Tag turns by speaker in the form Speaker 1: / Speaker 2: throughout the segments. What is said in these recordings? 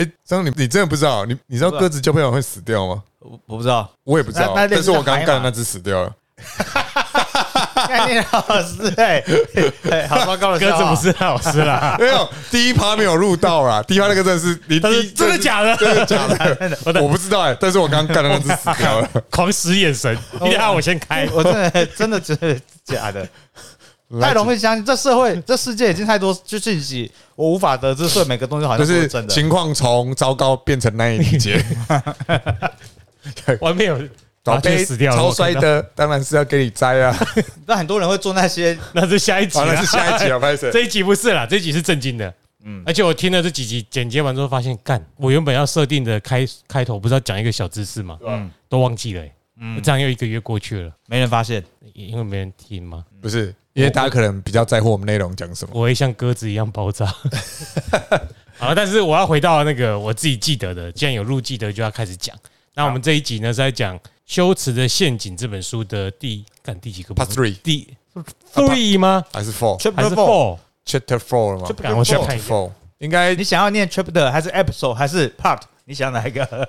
Speaker 1: 哎，张你你真的不知道？你你知道鸽子交配完会死掉吗？
Speaker 2: 我我不知道，
Speaker 1: 我也不知道，
Speaker 2: 那那
Speaker 1: 但是我刚
Speaker 2: 那是海马
Speaker 1: 干的那只死掉了。
Speaker 2: 概念老师哎，哎好糟糕的
Speaker 3: 鸽子不是老师啦，
Speaker 1: 没有，第一趴没有录到啦，第一趴那个真的是你
Speaker 3: 真的假的？
Speaker 1: 真的假的？
Speaker 3: 我的
Speaker 1: 我不知道哎，但是我刚刚干的那只死掉了。
Speaker 3: 狂使眼神，你让我先开。
Speaker 2: 我真的真的觉得假的，太容易相信。这社会这世界已经太多就信息，我无法得知，所以每个东西好像都是真的。
Speaker 1: 情况从糟糕变成难以理解，
Speaker 3: 外面有
Speaker 1: 宝贝
Speaker 3: 麻雀死掉了，
Speaker 1: 超衰的，当然是要给你摘啊！
Speaker 2: 那很多人会做那些
Speaker 3: 那是下一集啦
Speaker 1: 好了，是下一集啊，拍摄。
Speaker 3: 这一集不是啦，这一集是正经的。嗯，而且我听了这几集剪接完之后，发现干，我原本要设定的开开头不是要讲一个小知识吗？嗯，都忘记了、欸。嗯，这样又一个月过去了，
Speaker 2: 没人发现。
Speaker 3: 因为没人听嘛。
Speaker 1: 不是，因为大家可能比较在乎我们内容讲什么。
Speaker 3: 我会像鸽子一样爆炸。好，但是我要回到那个我自己记得的，既然有录记得，就要开始讲。那我们这一集呢是在讲《修辞的陷阱》这本书的第干第几个
Speaker 1: Part three
Speaker 3: 第 three 吗？
Speaker 1: 还是 four
Speaker 3: 还
Speaker 2: Chapter
Speaker 3: 是
Speaker 2: four
Speaker 1: 了吗
Speaker 2: Chapter four
Speaker 3: 看一下
Speaker 1: four 应该
Speaker 2: 你想要念 chapter 还是 episode 还是 part？你想哪一个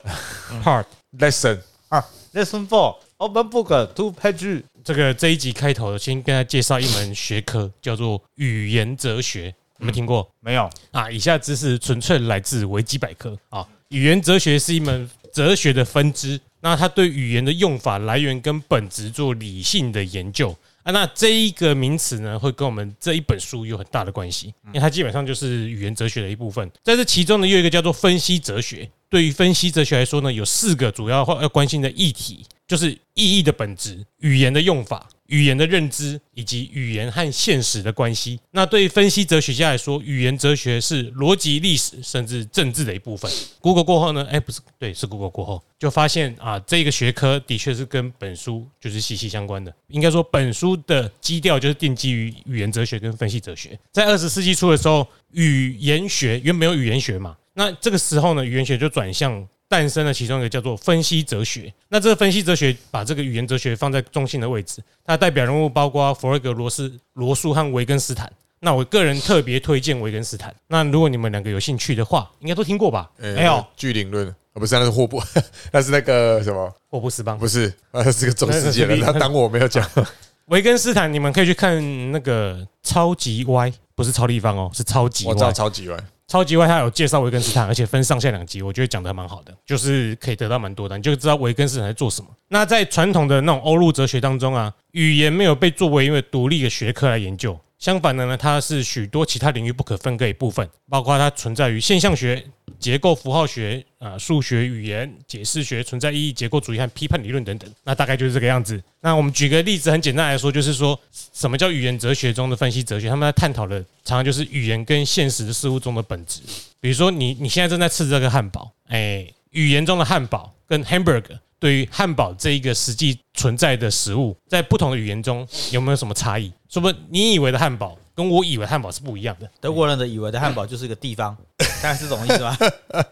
Speaker 3: part。
Speaker 1: lesson
Speaker 2: 啊？Lesson four open book two page。
Speaker 3: 这个这一集开头，先跟大家介绍一门学科，叫做语言哲学。有没有听过？
Speaker 2: 没有，
Speaker 3: 啊，以下知识纯粹来自维基百科啊。语言哲学是一门哲学的分支，那它对语言的用法、来源跟本质做理性的研究啊。那这一个名词呢，会跟我们这一本书有很大的关系，因为它基本上就是语言哲学的一部分。在这其中呢，又有一个叫做分析哲学。对于分析哲学来说呢，有四个主要要关心的议题，就是意义的本质、语言的用法、语言的认知以及语言和现实的关系。那对于分析哲学家来说，语言哲学是逻辑、历史甚至政治的一部分。Google 过后呢，哎，不是，对，是 Google 过后就发现啊，这个学科的确是跟本书就是息息相关的。应该说，本书的基调就是奠基于语言哲学跟分析哲学。在二十世纪初的时候，语言学原本有语言学嘛，那这个时候呢，语言学就转向诞生了其中一个叫做分析哲学。那这个分析哲学把这个语言哲学放在中心的位置，它代表人物包括弗洛格、罗斯、罗素和维根斯坦。那我个人特别推荐维根斯坦。那如果你们两个有兴趣的话，应该都听过吧？
Speaker 1: 呃
Speaker 2: 没有
Speaker 1: 巨灵论，啊不是，那是霍布，那是那个什么？
Speaker 3: 霍布斯邦
Speaker 1: 不是，那是个中世纪人，他当我没有讲。
Speaker 3: 维根斯坦，你们可以去看那个《超级歪》，不是超立方哦，是超级
Speaker 1: 我知道
Speaker 3: 歪。
Speaker 1: 超级歪，
Speaker 3: 超级外他有介绍维根斯坦，而且分上下两集，我觉得讲的还蛮好的，就是可以得到蛮多的，你就知道维根斯坦在做什么。那在传统的那种欧陆哲学当中啊，语言没有被作为一个独立的学科来研究，相反的呢，它是许多其他领域不可分割一部分，包括它存在于现象学、结构符号学、啊数学、语言、解释学、存在意义、结构主义和批判理论等等。那大概就是这个样子。那我们举个例子，很简单来说，就是说什么叫语言哲学中的分析哲学？他们在探讨的常常就是语言跟现实事物中的本质。比如说你你现在正在吃这个汉堡，哎，语言中的汉堡跟 hamburger 对于汉堡这一个实际存在的食物，在不同的语言中有没有什么差异？说不定你以为的汉堡跟我以为的汉堡是不一样的。
Speaker 2: 德国人的以为的汉堡就是一个地方，大概是这种意思吧？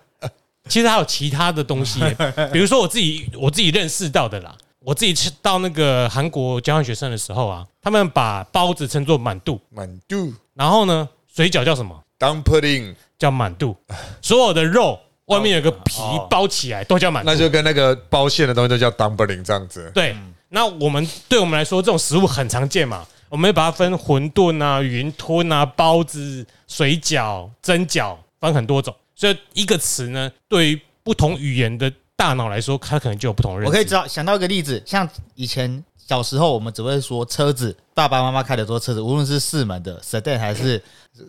Speaker 3: 其实还有其他的东西耶，比如说我自己我自己认识到的啦。我自己去到那个韩国交换学生的时候啊，他们把包子称作满肚，
Speaker 1: 满肚
Speaker 3: 然后呢，水饺叫什么
Speaker 1: ？dumpling，
Speaker 3: 叫满肚。所有的肉外面有个皮
Speaker 2: 哦
Speaker 3: 包起来，都叫满肚。
Speaker 1: 那就跟那个包馅的东西都叫 dumpling 这样子。
Speaker 3: 对，那我们对我们来说，这种食物很常见嘛，我们会把它分馄饨啊、云吞啊、包子、水饺、蒸饺，分很多种。所以一个词呢，对于不同语言的大脑来说，它可能就有不同的认知。
Speaker 2: 我可以知道想到一个例子，像以前小时候我们只会说车子，爸爸妈妈开的都是车子，无论是四门的 sedan 还是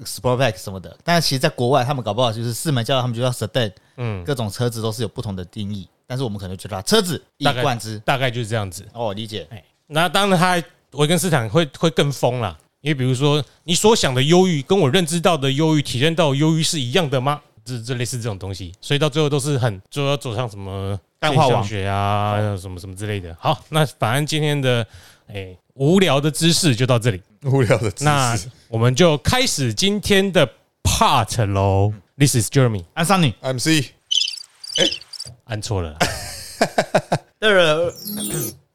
Speaker 2: sportback 什么的。但是其实，在国外他们搞不好就是四门叫他们就叫 sedan，
Speaker 3: 嗯，
Speaker 2: 各种车子都是有不同的定义。但是我们可能觉得它车子一以
Speaker 3: 大概
Speaker 2: 贯之。
Speaker 3: 大概就是这样子。
Speaker 2: 哦，理解。
Speaker 3: 哎，那当然，他维根斯坦会会更疯啦，因为比如说，你所想的忧郁跟我认知到的忧郁、体验到的忧郁是一样的吗？这这类似这种东西，所以到最后都是很就要走上什么
Speaker 2: 淡化网
Speaker 3: 学啊，什么什么之类的。好，那反正今天的哎无聊的知识就到这里，
Speaker 1: 无聊的知
Speaker 3: 那
Speaker 1: 识。
Speaker 3: 我们就开始今天的 part 喽。This is Jeremy，
Speaker 2: 安桑尼
Speaker 1: ，MC
Speaker 3: 按错了啦，
Speaker 2: 呃，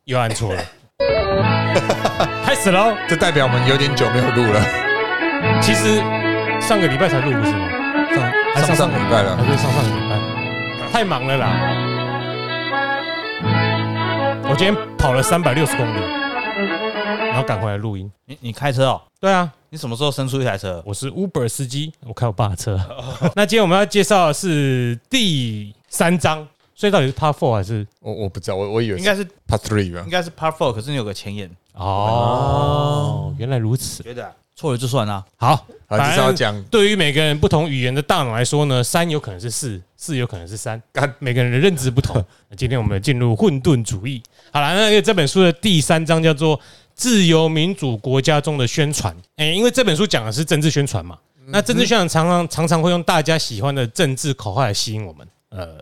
Speaker 3: 又按错了，开始喽。
Speaker 1: 这代表我们有点久没有录了。
Speaker 3: 其实上个礼拜才录不是吗？
Speaker 1: 上
Speaker 3: 还
Speaker 1: 上上礼拜
Speaker 3: 还
Speaker 1: 了，
Speaker 3: 是上上个礼拜，太忙了啦。我今天跑了三百六十公里，然后赶回来录音。
Speaker 2: 你你开车哦？
Speaker 3: 对啊，
Speaker 2: 你什么时候生出一台车？
Speaker 3: 我是 Uber 司机，我开我爸的车。那今天我们要介绍的是第三章，所以到底是 Part Four 还是
Speaker 1: 我我不知道，我我以为
Speaker 2: 应该是
Speaker 1: Part Three 吧
Speaker 2: 应。该是 Part Four，可是你有个前言，
Speaker 3: 哦？原来如此。
Speaker 2: 觉得啊错了就算啦。
Speaker 3: 好，
Speaker 1: 好，就是要讲
Speaker 3: 对于每个人不同语言的大脑来说呢，三有可能是四，四有可能是三，
Speaker 1: 干
Speaker 3: 每个人的认知不同。那今天我们进入混沌主义。好了，那个这本书的第三章叫做《自由民主国家中的宣传》。哎，因为这本书讲的是政治宣传嘛，那政治宣传常常常常会用大家喜欢的政治口号来吸引我们。呃，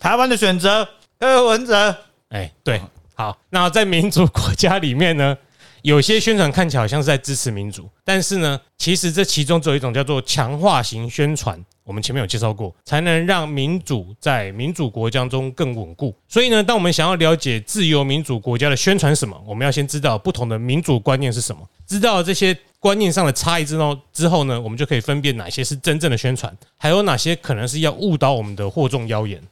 Speaker 2: 台湾的选择，柯文哲，
Speaker 3: 哎，对，好，那在民主国家里面呢，有些宣传看起来好像是在支持民主，但是呢，其实这其中只有一种叫做强化型宣传。我们前面有介绍过，才能让民主在民主国家中更稳固。所以呢，当我们想要了解自由民主国家的宣传什么，我们要先知道不同的民主观念是什么。知道这些观念上的差异之后，之后呢，我们就可以分辨哪些是真正的宣传，还有哪些可能是要误导我们的惑众妖言。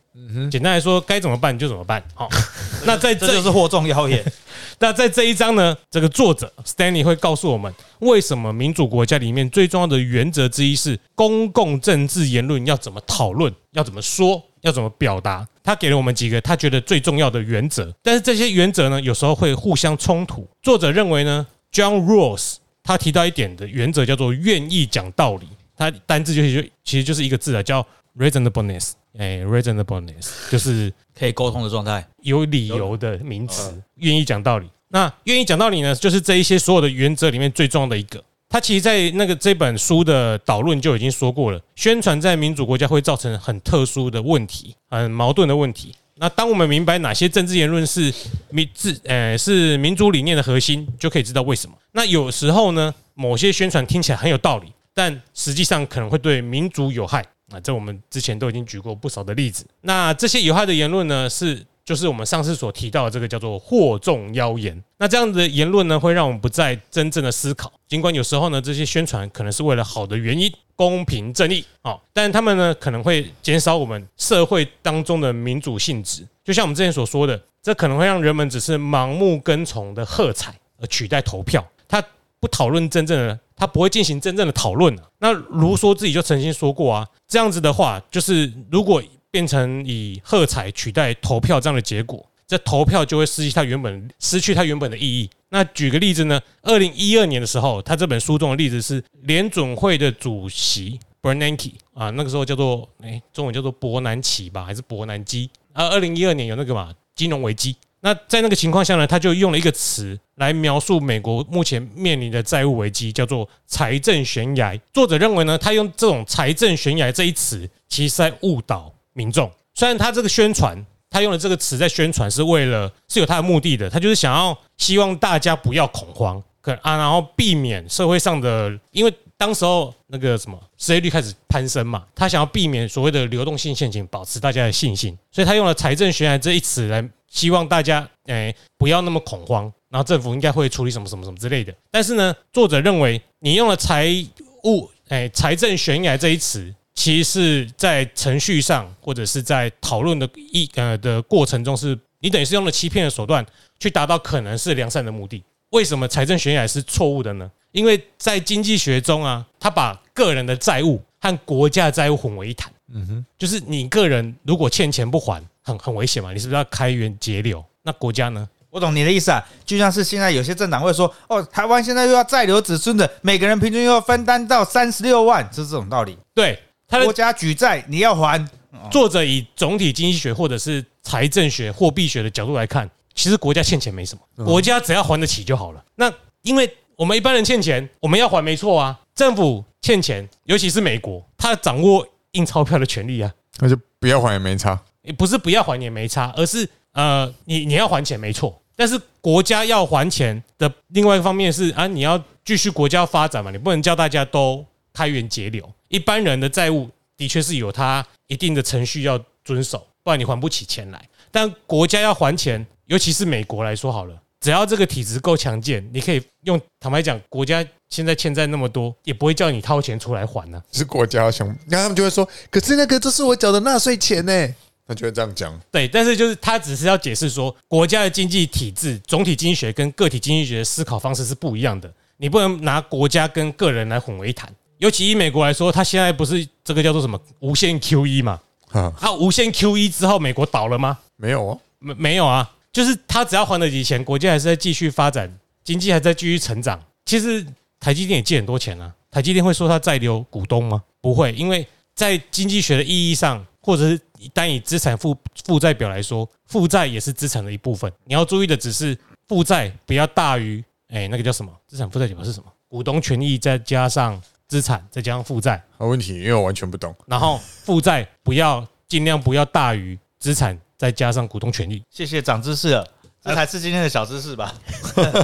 Speaker 3: 简单来说，该怎么办就怎么办。好，那在这
Speaker 2: 这就是惑众妖言。
Speaker 3: 那在这一章呢，这个作者 Stanley 会告诉我们，为什么民主国家里面最重要的原则之一是公共政治言论要怎么讨论，要怎么说，要怎么表达。他给了我们几个他觉得最重要的原则，但是这些原则呢，有时候会互相冲突。作者认为呢，John Rawls 他提到一点的原则叫做愿意讲道理，他单字就是就其实就是一个字啊，叫 reasonableness。哎，reasonableness 就是
Speaker 2: 可以沟通的状态。
Speaker 3: 有理由的名词，愿意讲道理。那愿意讲道理呢，就是这一些所有的原则里面最重要的一个。他其实，在那个这本书的导论就已经说过了，宣传在民主国家会造成很特殊的问题，很矛盾的问题。那当我们明白哪些政治言论是民治呃是民主理念的核心，就可以知道为什么。那有时候呢，某些宣传听起来很有道理，但实际上可能会对民主有害。啊，这我们之前都已经举过不少的例子。那这些有害的言论呢，是就是我们上次所提到的这个叫做惑众妖言。那这样的言论呢，会让我们不再真正的思考。尽管有时候呢，这些宣传可能是为了好的原因，公平正义哦，但他们呢可能会减少我们社会当中的民主性质。就像我们之前所说的，这可能会让人们只是盲目跟从的喝彩，而取代投票。他不讨论真正的，他不会进行真正的讨论啊。那卢梭自己就曾经说过啊，这样子的话，就是如果变成以喝彩取代投票这样的结果，这投票就会失去它原本失去它原本的意义。那举个例子呢，二零一二年的时候，他这本书中的例子是联准会的主席 Bernanke 啊，那个时候叫做哎，中文叫做伯南奇吧，还是伯南基啊？二零一二年有那个嘛金融危机。那在那个情况下呢，他就用了一个词来描述美国目前面临的债务危机，叫做“财政悬崖”。作者认为呢，他用这种“财政悬崖”这一词，其实在误导民众。虽然他这个宣传，他用的这个词在宣传是为了是有他的目的的，他就是想要希望大家不要恐慌，可啊，然后避免社会上的，因为当时候那个什么失业率开始攀升嘛，他想要避免所谓的流动性陷阱，保持大家的信心，所以他用了“财政悬崖”这一词来。希望大家诶不要那么恐慌，然后政府应该会处理什么什么什么之类的。但是呢，作者认为你用了财务诶财政悬崖这一词，其实是在程序上或者是在讨论的一呃的过程中，是你等于是用了欺骗的手段去达到可能是良善的目的。为什么财政悬崖是错误的呢？因为在经济学中啊，他把个人的债务和国家债务混为一谈。嗯哼，就是你个人如果欠钱不还。很很危险嘛？你是不是要开源节流？那国家呢？
Speaker 2: 我懂你的意思啊，就像是现在有些政党会说，哦，台湾现在又要再留子孙的，每个人平均又要分担到三十六万，是这种道理。
Speaker 3: 对，他
Speaker 2: 国家举债你要还。
Speaker 3: 作者以总体经济学或者是财政学、货币学的角度来看，其实国家欠钱没什么，国家只要还得起就好了。那因为我们一般人欠钱，我们要还没错啊。政府欠钱，尤其是美国，他掌握印钞票的权利啊，
Speaker 1: 那就不要还也没差。
Speaker 3: 也不是不要还也没差，而是呃，你你要还钱没错，但是国家要还钱的另外一方面是啊，你要继续国家发展嘛，你不能叫大家都开源节流。一般人的债务的确是有它一定的程序要遵守，不然你还不起钱来。但国家要还钱，尤其是美国来说好了，只要这个体制够强健，你可以用坦白讲，国家现在欠债那么多，也不会叫你掏钱出来还呢、
Speaker 1: 是国家想，那他们就会说，可是那个这是我缴的纳税钱呢，他就会这样讲。
Speaker 3: 对，但是就是他只是要解释说，国家的经济体制、总体经济学跟个体经济学的思考方式是不一样的，你不能拿国家跟个人来混为一谈。尤其以美国来说，它现在不是这个叫做什么无限 QE 嘛？
Speaker 1: 哈，
Speaker 3: 啊，无限 QE 之后，美国倒了吗？
Speaker 1: 没有哦，
Speaker 3: 没没有啊，就是他只要还得起钱，国家还是在继续发展，经济还在继续成长。其实台积电也借很多钱啊，台积电会说它在留股东吗？不会，因为在经济学的意义上，或者是单以资产负负债表来说，负债也是资产的一部分。你要注意的只是负债不要大于，哎，那个叫什么？资产负债表是什么？股东权益再加上资产再加上负债，
Speaker 1: 好问题，因为我完全不懂。
Speaker 3: 然后负债不要尽量不要大于资产再加上股东权益。
Speaker 2: 谢谢长知识了，这才是今天的小知识吧？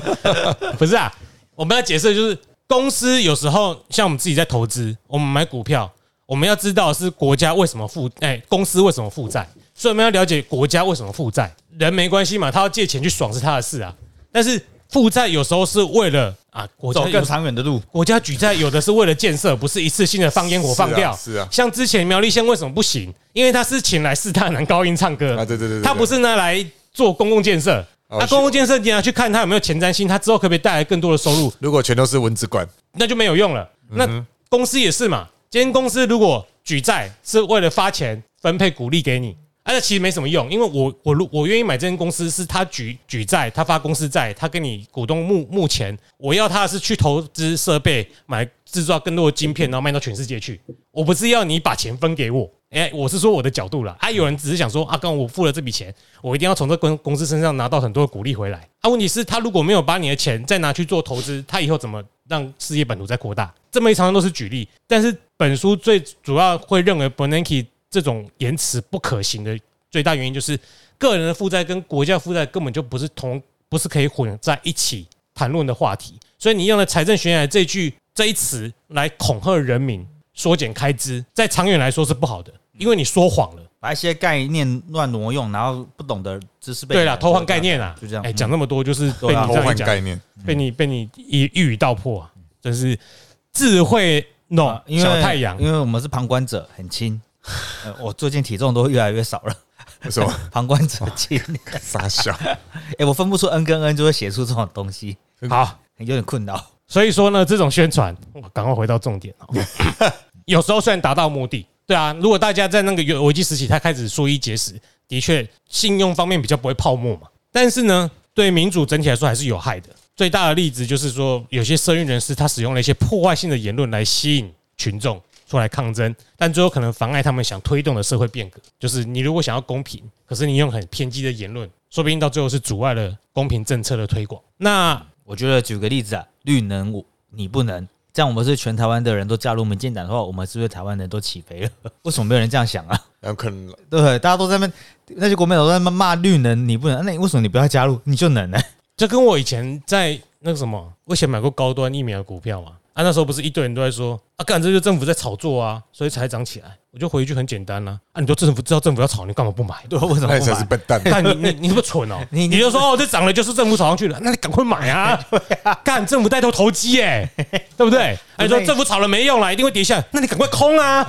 Speaker 3: 不是啊，我们要解释的就是公司有时候像我们自己在投资，我们买股票，我们要知道是国家为什么负，哎，公司为什么负债，所以我们要了解国家为什么负债。人没关系嘛，他要借钱去爽是他的事啊，但是负债有时候是为了啊，国家
Speaker 2: 走
Speaker 3: 有
Speaker 2: 更长远的路。
Speaker 3: 国家举债有的是为了建设，不是一次性的放烟火放掉。
Speaker 1: 是啊是啊
Speaker 3: 像之前苗栗县为什么不行？因为他是请来四大男高音唱歌
Speaker 1: 啊对对对
Speaker 3: 他不是拿来做公共建设。
Speaker 1: 哦
Speaker 3: 那公共建设你要去看他有没有前瞻性，他之后可不可以带来更多的收入，
Speaker 1: 如果全都是蚊子馆，
Speaker 3: 那就没有用了。那公司也是嘛，今天公司如果举债是为了发钱分配股利给你，啊，那其实没什么用，因为我我如我愿意买这间公司，是他举举债，他发公司债，他跟你股东募募钱，我要他是去投资设备，买制造更多的晶片，然后卖到全世界去。我不是要你把钱分给我，哎、我是说我的角度啦。啊，有人只是想说啊，刚我付了这笔钱，我一定要从这公公司身上拿到很多的股利回来。啊，问题是，他如果没有把你的钱再拿去做投资，他以后怎么让事业版图再扩大？这么一长串都是举例，但是本书最主要会认为 Bernanke 这种言辞不可行的最大原因就是，个人的负债跟国家负债根本就不是同，不是可以混在一起谈论的话题。所以你用了财政悬崖这句这一词来恐吓人民，缩减开支，在长远来说是不好的，因为你说谎了。
Speaker 2: 把一些概念乱挪用，然后不懂的知识被
Speaker 3: 对了，偷换概念啊，
Speaker 2: 就这样。
Speaker 3: 哎，讲那么多就是被你
Speaker 1: 偷换概念，
Speaker 3: 被你被你一一语道破啊，真是智慧 no 小太阳。
Speaker 2: 因为我们是旁观者，很轻。呃我最近体重都越来越少了，
Speaker 1: 为什么
Speaker 2: 旁观者清。
Speaker 1: 傻笑？
Speaker 2: 哎，我分不出 n 跟 n，就会写出这种东西，
Speaker 3: 好，
Speaker 2: 有点困扰。
Speaker 3: 所以说呢，这种宣传，我赶快回到重点哦。有时候虽然达到目的，对啊，如果大家在那个有危机时期，他开始缩衣节食，的确信用方面比较不会泡沫嘛。但是呢，对民主整体来说还是有害的。最大的例子就是说，有些社运人士他使用了一些破坏性的言论来吸引群众出来抗争，但最后可能妨碍他们想推动的社会变革。就是你如果想要公平，可是你用很偏激的言论，说不定到最后是阻碍了公平政策的推广。那
Speaker 2: 我觉得举个例子啊，绿能我你不能，这样我们是全台湾的人都加入民进党的话，我们是不是台湾人都起飞了？为什么没有人这样想啊？
Speaker 1: 然后可能
Speaker 2: 对？大家都在那，那些国民党都在那边骂绿能，你不能，那你为什么你不要加入，你就能呢？
Speaker 3: 这跟我以前在那个什么，我以前买过高端疫苗的股票嘛，啊，那时候不是一堆人都在说啊，干这就是政府在炒作啊，所以才涨起来。我就回一句很简单啦、啊，你说政府知道政府要炒，你干嘛不买？
Speaker 2: 对，为什么
Speaker 1: 那你
Speaker 2: 不买？
Speaker 1: 才是笨蛋。
Speaker 3: 看你你你是不是蠢哦？
Speaker 2: 你
Speaker 3: 你就说哦，这涨了就是政府炒上去了，那你赶快买啊！干政府带头投机哎，对不对？哎，说政府炒了没用啦，一定会跌下来，那你赶快空啊！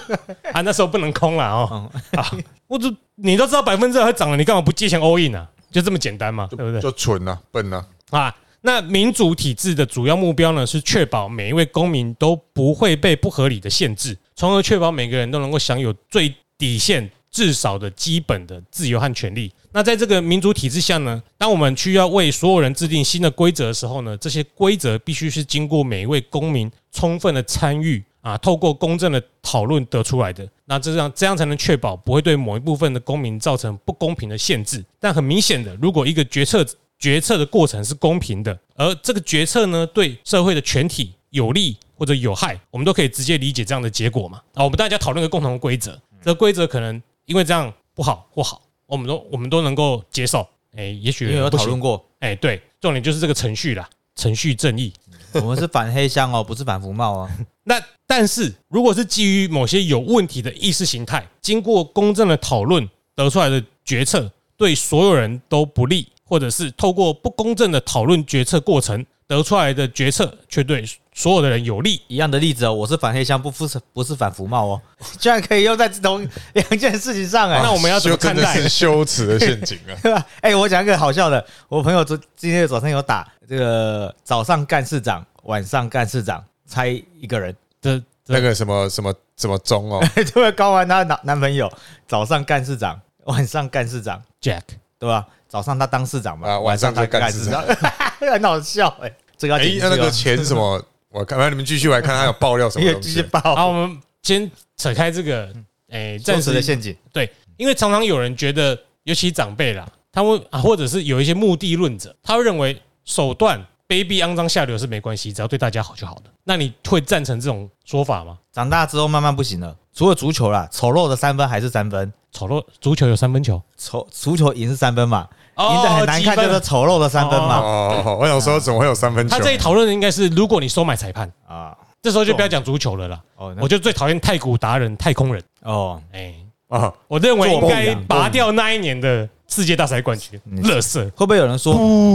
Speaker 3: 啊，那时候不能空了哦。啊，我就你都知道百分之二会涨了，你干嘛不借钱 all in 啊？就这么简单嘛，对不对？
Speaker 1: 就蠢啊，笨啊，
Speaker 3: 啊，那民主体制的主要目标呢，是确保每一位公民都不会被不合理的限制，从而确保每个人都能够享有最底线、至少的基本的自由和权利。那在这个民主体制下呢，当我们需要为所有人制定新的规则的时候呢，这些规则必须是经过每一位公民充分的参与啊，透过公正的讨论得出来的。那这样这样才能确保不会对某一部分的公民造成不公平的限制。但很明显的，如果一个决策决策的过程是公平的，而这个决策呢对社会的全体有利或者有害，我们都可以直接理解这样的结果嘛。啊，我们大家讨论个共同的规则，这个规则可能因为这样不好或好，我们都我们都能够接受。哎，也许
Speaker 2: 有讨论过，
Speaker 3: 哎，对，重点就是这个程序啦，程序正义。
Speaker 2: 我们是反黑箱哦，不是反服贸哦。
Speaker 3: 那但是如果是基于某些有问题的意识形态，经过公正的讨论得出来的决策，对所有人都不利，或者是透过不公正的讨论决策过程得出来的决策，却对所有的人有利。
Speaker 2: 一样的例子哦，我是反黑箱，不不是不是反服贸哦，居然可以用在同两件事情上哎、
Speaker 3: 那我们要怎么看待
Speaker 1: 就真的是羞耻的陷阱啊！
Speaker 2: 对吧？哎、我讲一个好笑的，我朋友昨今天早上有打这个早上干事长，晚上干事长，猜一个人，
Speaker 3: 这
Speaker 1: 那个什么什么什么钟哦，
Speaker 2: 就会高完她男男朋友，早上干事长，晚上干事长
Speaker 3: ，Jack
Speaker 2: 对吧？早上他当市长嘛，
Speaker 1: 啊晚上
Speaker 2: 他
Speaker 1: 干市长，
Speaker 2: 很好笑哎、这个要
Speaker 1: 哎
Speaker 2: 剪，进去哦
Speaker 1: 那那个钱什么？我看，反正你们继续来看，他有爆料什么
Speaker 2: 也
Speaker 1: 东西？
Speaker 2: 继续爆
Speaker 3: 好，我们先扯开这个，诶，
Speaker 2: 暂
Speaker 3: 暂时
Speaker 2: 时的陷阱，
Speaker 3: 对，因为常常有人觉得，尤其长辈啦，他们啊，或者是有一些目的论者，他会认为手段卑鄙、肮脏、下流是没关系，只要对大家好就好的。那你会赞成这种说法吗？
Speaker 2: 长大之后慢慢不行了，除了足球啦，丑陋的三分还是三分，
Speaker 3: 丑陋足球有三分球，
Speaker 2: 丑足球赢是三分嘛，
Speaker 3: 哦
Speaker 2: 赢的很难看就是丑陋的三分嘛，
Speaker 1: 哦，我想说怎么会有三分球？
Speaker 3: 他？这里讨论的应该是，如果你收买裁判，
Speaker 2: 啊，
Speaker 3: 这时候就不要讲足球了啦。
Speaker 2: 哦，
Speaker 3: 我就最讨厌太古达人、太空人。
Speaker 2: 哦，
Speaker 3: 哎，
Speaker 1: 啊，
Speaker 3: 我认为应该拔掉那一年的世界大赛冠军，
Speaker 2: 嗯
Speaker 3: 乐色。
Speaker 2: 会不会有人说，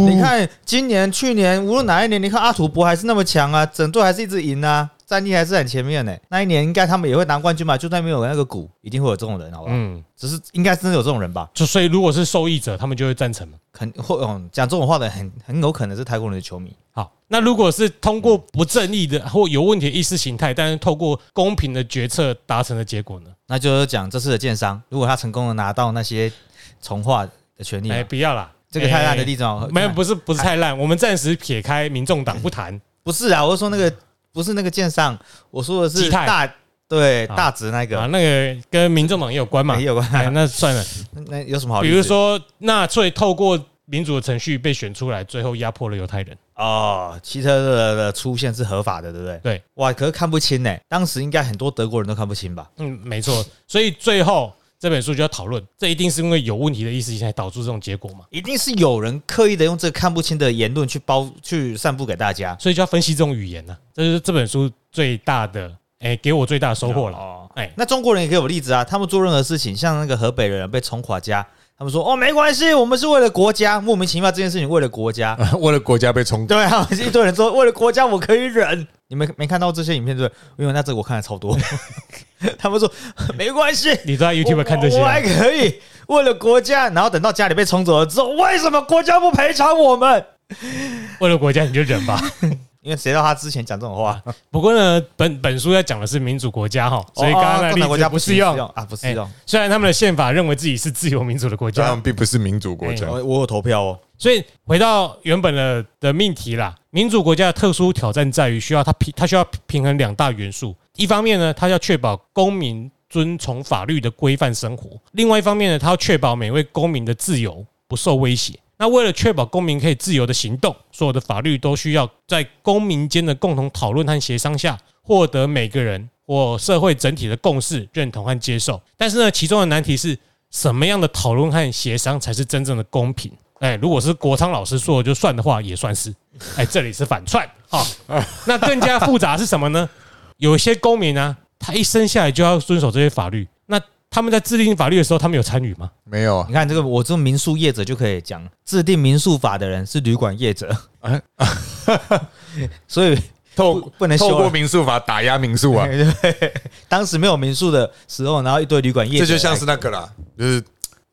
Speaker 2: 你看今年、去年，无论哪一年，你看阿土伯还是那么强啊，整队还是一直赢啊，战力还是很前面呢、那一年应该他们也会拿冠军吧，就算没有那个股，一定会有这种人，好不好？
Speaker 3: 嗯，
Speaker 2: 只是应该真的有这种人吧？
Speaker 3: 就所以如果是受益者，他们就会赞成嘛。
Speaker 2: 肯会嗯讲这种话的很很有可能是泰国人的球迷。
Speaker 3: 好，那如果是通过不正义的或有问题的意识形态，但是透过公平的决策达成的结果呢？
Speaker 2: 那就是讲这次的建商，如果他成功的拿到那些从化的权利嘛，
Speaker 3: 哎，不要啦，
Speaker 2: 这个太烂的
Speaker 3: 哎
Speaker 2: 例子哦，
Speaker 3: 没有，不是不是太烂，我们暂时撇开民众党 不谈。
Speaker 2: 不是啊，我是说那个不是那个建上，我说的是
Speaker 3: 泰
Speaker 2: 大对
Speaker 3: 啊
Speaker 2: 大直那个
Speaker 3: 啊，
Speaker 2: 个
Speaker 3: 那个跟民众党也有关嘛
Speaker 2: 也？有
Speaker 3: 哎，
Speaker 2: 关，
Speaker 3: 那算了。
Speaker 2: 那有什么好例子？
Speaker 3: 比如说，纳粹透过民主的程序被选出来，最后压迫了犹太人。
Speaker 2: 哦，希特勒的出现是合法的，对不对？
Speaker 3: 对，
Speaker 2: 哇，可是看不清呢。当时应该很多德国人都看不清吧？
Speaker 3: 嗯，没错。所以最后这本书就要讨论，这一定是因为有问题的意识形态导致这种结果嘛？
Speaker 2: 一定是有人刻意的用这个看不清的言论去包去散布给大家。
Speaker 3: 所以就要分析这种语言呢、这就是这本书最大的，哎、给我最大的收获了。
Speaker 2: 哦，
Speaker 3: 哎、
Speaker 2: 那中国人也可以有例子啊，他们做任何事情，像那个河北人被冲垮家，他们说哦没关系，我们是为了国家，莫名其妙这件事情为了国家，
Speaker 1: 为了国家被冲，
Speaker 2: 对啊，一堆人说为了国家我可以忍，你们没看到这些影片对不对？因为那这个我看的超多，他们说没关系，
Speaker 3: 你都在 YouTube 看这些、
Speaker 2: 我我还
Speaker 3: 啊，
Speaker 2: 可以为了国家，然后等到家里被冲走了之后，为什么国家不赔偿我们？
Speaker 3: 为了国家你就忍吧。
Speaker 2: 因为谁知道他之前讲这种话，
Speaker 3: 不过呢，本本书要讲的是民主国家哈，所以刚刚
Speaker 2: 哦共产
Speaker 3: 的例子
Speaker 2: 国家
Speaker 3: 不适用。
Speaker 2: 啊，不适用。
Speaker 3: 虽然他们的宪法认为自己是自由民主的国家
Speaker 1: 他们，并不是民主国家
Speaker 3: 哎。
Speaker 2: 我我有投票哦，
Speaker 3: 所以回到原本的的命题啦，民主国家的特殊挑战在于需要它平，它需要平衡两大元素。一方面呢，它要确保公民遵从法律的规范生活；另外一方面呢，它要确保每位公民的自由不受威胁。那为了确保公民可以自由的行动，所有的法律都需要在公民间的共同讨论和协商下，获得每个人或社会整体的共识、认同和接受。但是呢，其中的难题是什么样的讨论和协商才是真正的公平？哎，如果是国昌老师说的就算的话，也算是。哎，这里是反串哈。那更加复杂是什么呢？有一些公民啊，他一生下来就要遵守这些法律，他们在制定法律的时候，他们有参与吗？
Speaker 1: 没有啊
Speaker 2: 你看这个，我这种民宿业者就可以讲，制定民宿法的人是旅馆业者，
Speaker 1: 啊
Speaker 2: 所以
Speaker 1: 透
Speaker 2: 不不能
Speaker 1: 透过。民宿法打压民宿啊，
Speaker 2: 对，当时没有民宿的时候，然后一堆旅馆业者，
Speaker 1: 这就像是那个啦，就是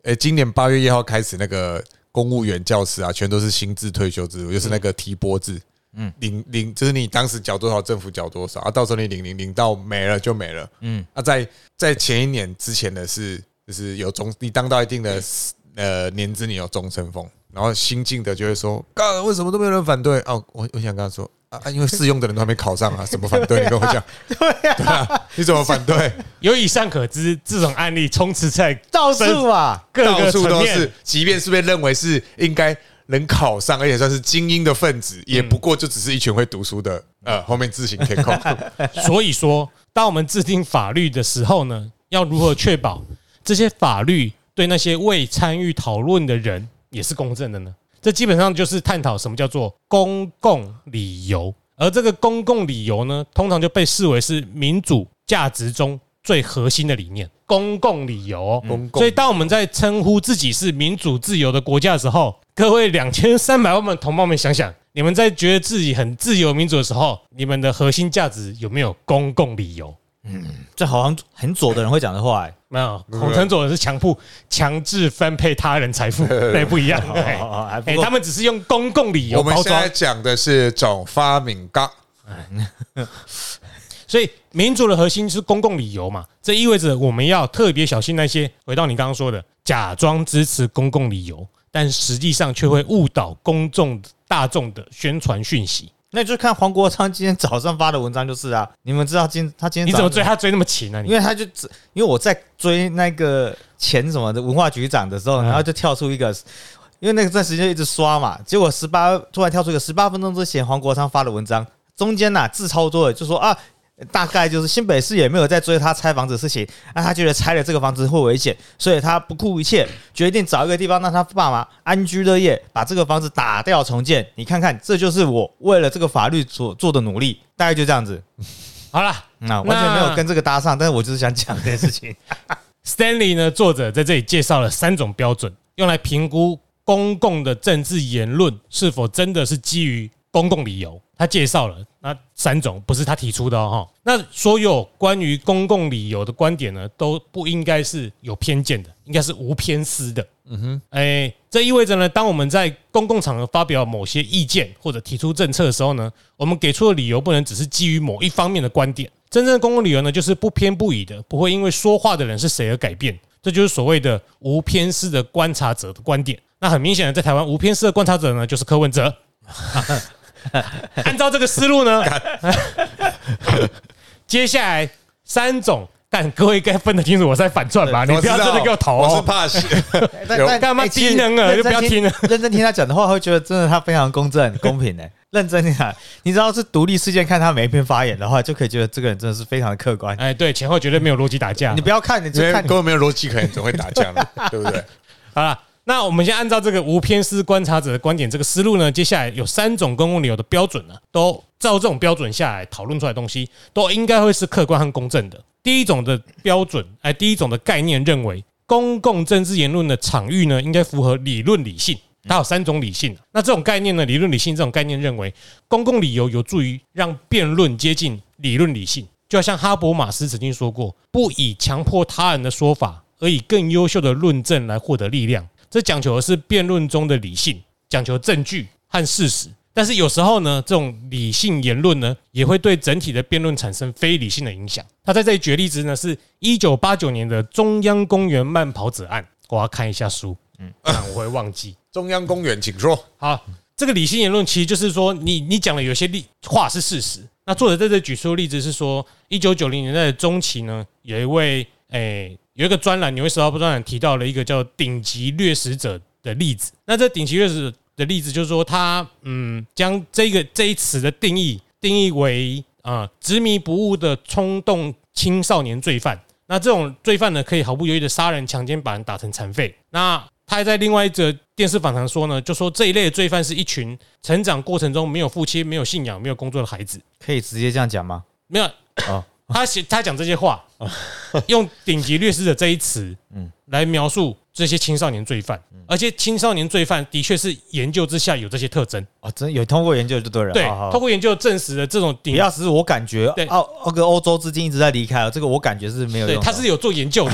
Speaker 1: 诶，今年八月一号开始那个公务员教师啊，全都是新制退休制度，就是那个提拨制。嗯，领领就是你当时缴多少，政府缴多少啊，到时候你领领领到没了就没了。嗯，啊，在在前一年之前的是就是有终，你当到一定的呃年资，你有终身俸，然后新进的就会说，干为什么都没有人反对？哦，我我想跟他说啊，啊因为试用的人都还没考上啊，怎么反对？你跟我讲，对啊，你怎么反对？
Speaker 3: 有以上可知，这种案例充斥在
Speaker 2: 到处啊，
Speaker 3: 各
Speaker 1: 到处都是，。即便是被认为是应该能考上，而且算是精英的分子，也不过就只是一群会读书的，呃，后面自行填空。
Speaker 3: 所以说，当我们制定法律的时候呢，要如何确保这些法律对那些未参与讨论的人也是公正的呢？这基本上就是探讨什么叫做公共理由，而这个公共理由呢，通常就被视为是民主价值中最核心的理念——公共理由所以，当我们在称呼自己是民主自由的国家的时候，各位两千三百万们同胞们想想，你们在觉得自己很自由民主的时候，你们的核心价值有没有公共理由？
Speaker 2: 嗯这好像很左的人会讲的话、哎，
Speaker 3: 没有，孔成左的是强迫强制分配他人财富，对，不一样。哎他们只是用公共理由
Speaker 1: 我们现在，讲的是总发明纲，
Speaker 3: 所以民主的核心是公共理由嘛，这意味着我们要特别小心那些回到你刚刚说的，假装支持公共理由，但实际上却会误导公众大众的宣传讯息。
Speaker 2: 那就看黄国昌今天早上发的文章就是啊，你们知道今他今天
Speaker 3: 你怎么追？他追那么勤呢？你
Speaker 2: 因为他就只因为我在追那个前什么的文化局长的时候，
Speaker 3: 嗯
Speaker 2: 然后就跳出一个，因为那个段时间一直刷嘛，结果十八突然跳出一个十八分钟之前黄国昌发的文章，中间呐、字超多的，就说啊。大概就是新北市也没有在追他拆房子的事情，那他觉得拆了这个房子会危险，所以他不顾一切，决定找一个地方让他爸妈安居乐业，把这个房子打掉重建。你看看，这就是我为了这个法律所做的努力，大概就这样子。
Speaker 3: 好了
Speaker 2: 那完全没有跟这个搭上，但是我就是想讲这件事情。
Speaker 3: ，Stanley 呢，作者在这里介绍了三种标准，用来评估公共的政治言论是否真的是基于公共理由。他介绍了那三种，不是他提出的哦。哈那所有关于公共理由的观点呢，都不应该是有偏见的，应该是无偏私的。嗯哼，哎，这意味着呢，当我们在公共场合发表某些意见或者提出政策的时候呢，我们给出的理由不能只是基于某一方面的观点。真正的公共理由呢，就是不偏不倚的，不会因为说话的人是谁而改变。这就是所谓的无偏私的观察者的观点。那很明显的，在台湾无偏私的观察者呢，就是柯文哲。按照这个思路呢，接下来三种，但各位应该分得清楚，我在反串吧？你不要真的给我投
Speaker 1: 我是
Speaker 3: 哦。
Speaker 1: 怕死。
Speaker 2: 但
Speaker 1: 有
Speaker 2: 但
Speaker 3: 干嘛
Speaker 2: 哎其实
Speaker 3: 低能儿就不要听了
Speaker 2: 认真听他讲的话，会觉得真的他非常公正、公平的。认真听他，你只要是独立事件看他每一篇发言的话，就可以觉得这个人真的是非常的客观。
Speaker 3: 哎，对，前后绝对没有逻辑打架
Speaker 2: 你。不要看，你就看
Speaker 1: 因为根本没有逻辑可言，怎么会打架呢？对不对？
Speaker 3: 好了，那我们先按照这个无偏私观察者的观点这个思路呢，接下来有三种公共理由的标准呢，都照这种标准下来讨论出来东西，都应该会是客观和公正的。第一种的标准，哎，第一种的概念认为，公共政治言论的场域呢，应该符合理论理性。它有三种理性，那这种概念呢，理论理性这种概念认为，公共理由有助于让辩论接近理论理性。就像哈伯马斯曾经说过，不以强迫他人的说法，而以更优秀的论证来获得力量。这讲求的是辩论中的理性，讲求证据和事实。但是有时候呢，这种理性言论呢，也会对整体的辩论产生非理性的影响。他在这里举例子呢，是一九八九年的中央公园慢跑者案。我要看一下书，嗯，我会忘记。
Speaker 1: 中央公园，请说。
Speaker 3: 好，这个理性言论其实就是说，你你讲的有些例话是事实。那作者在这举出的例子是说，一九九零年代的中期呢，有一位诶、有一个专栏《纽约时报》专栏提到了一个叫“顶级掠食者”的例子。那这顶级掠食者的例子就是说，他嗯将这个这一词的定义定义为啊执迷不悟的冲动青少年罪犯。那这种罪犯呢，可以毫不犹豫的杀人、强奸，把人打成残废。那他还在另外一则电视访谈说呢，就说这一类的罪犯是一群成长过程中没有父亲、没有信仰、没有工作的孩子。
Speaker 2: 可以直接这样讲吗？
Speaker 3: 没有，
Speaker 2: 哦
Speaker 3: 他写他讲这些话，用顶级律师的这一词，嗯，来描述这些青少年罪犯，而且青少年罪犯的确是研究之下有这些特征。
Speaker 2: 哦，真有通过研究就对了。
Speaker 3: 对通过研究证实了这种顶
Speaker 2: 不，要只是我感觉
Speaker 3: 对，
Speaker 2: 澳那个欧洲资金一直在离开，这个我感觉是没有
Speaker 3: 对，
Speaker 2: 用。
Speaker 3: 他是有做研究的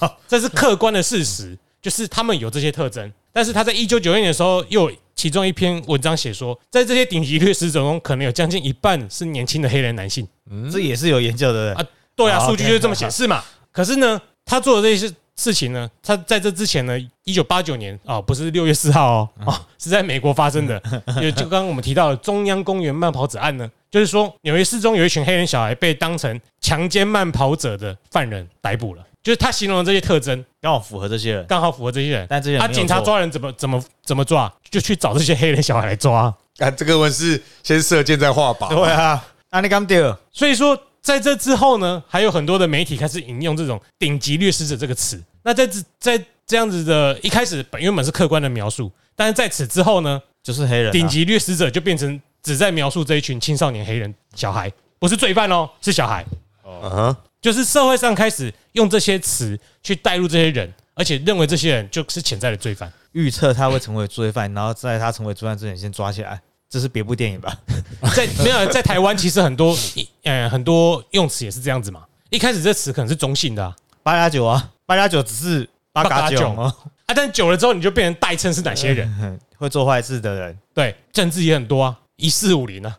Speaker 3: 啊，这是客观的事实，就是他们有这些特征。但是他在一九九一年的时候，又有其中一篇文章写说，在这些顶级掠食者中，可能有将近一半是年轻的黑人男性。
Speaker 2: 嗯这也是有研究的。
Speaker 3: 啊对啊，数据就是这么显示嘛。可是呢，他做的这些事情呢，他在这之前呢，一九八九年啊、不是六月四号哦，哦，是在美国发生的。也就刚刚我们提到的中央公园慢跑者案呢，就是说纽约市中有一群黑人小孩被当成强奸慢跑者的犯人逮捕了。就是他形容的这些特征，
Speaker 2: 刚好符合这些人，
Speaker 3: 刚好符合这些人。
Speaker 2: 但这些人没有做
Speaker 3: 警察抓人怎么怎么怎么抓，就去找这些黑人小孩来抓。
Speaker 1: 啊，这个问是先射箭再画靶。
Speaker 2: 对啊，那你刚丢
Speaker 3: 所以说，在这之后呢，还有很多的媒体开始引用这种“顶级掠食者”这个词。那在这在这样子的一开始本原本是客观的描述，但是在此之后呢，
Speaker 2: 就是黑人啊，
Speaker 3: 顶级掠食者就变成只在描述这一群青少年黑人小孩，不是罪犯哦，是小孩。
Speaker 1: 嗯哼，
Speaker 3: 就是社会上开始用这些词去带入这些人，而且认为这些人就是潜在的罪犯。
Speaker 2: 预测他会成为罪犯，然后在他成为罪犯之前先抓起来。这是别部电影吧？
Speaker 3: 在没有在台湾，其实很多 呃很多用词也是这样子嘛。一开始这词可能是中性的啊，
Speaker 2: 八加九啊，八加九只是八加九啊，
Speaker 3: 啊，但久了之后你就变成代称是哪些人
Speaker 2: 会做坏事的人，
Speaker 3: 对，政治也很多啊，一四五零啊，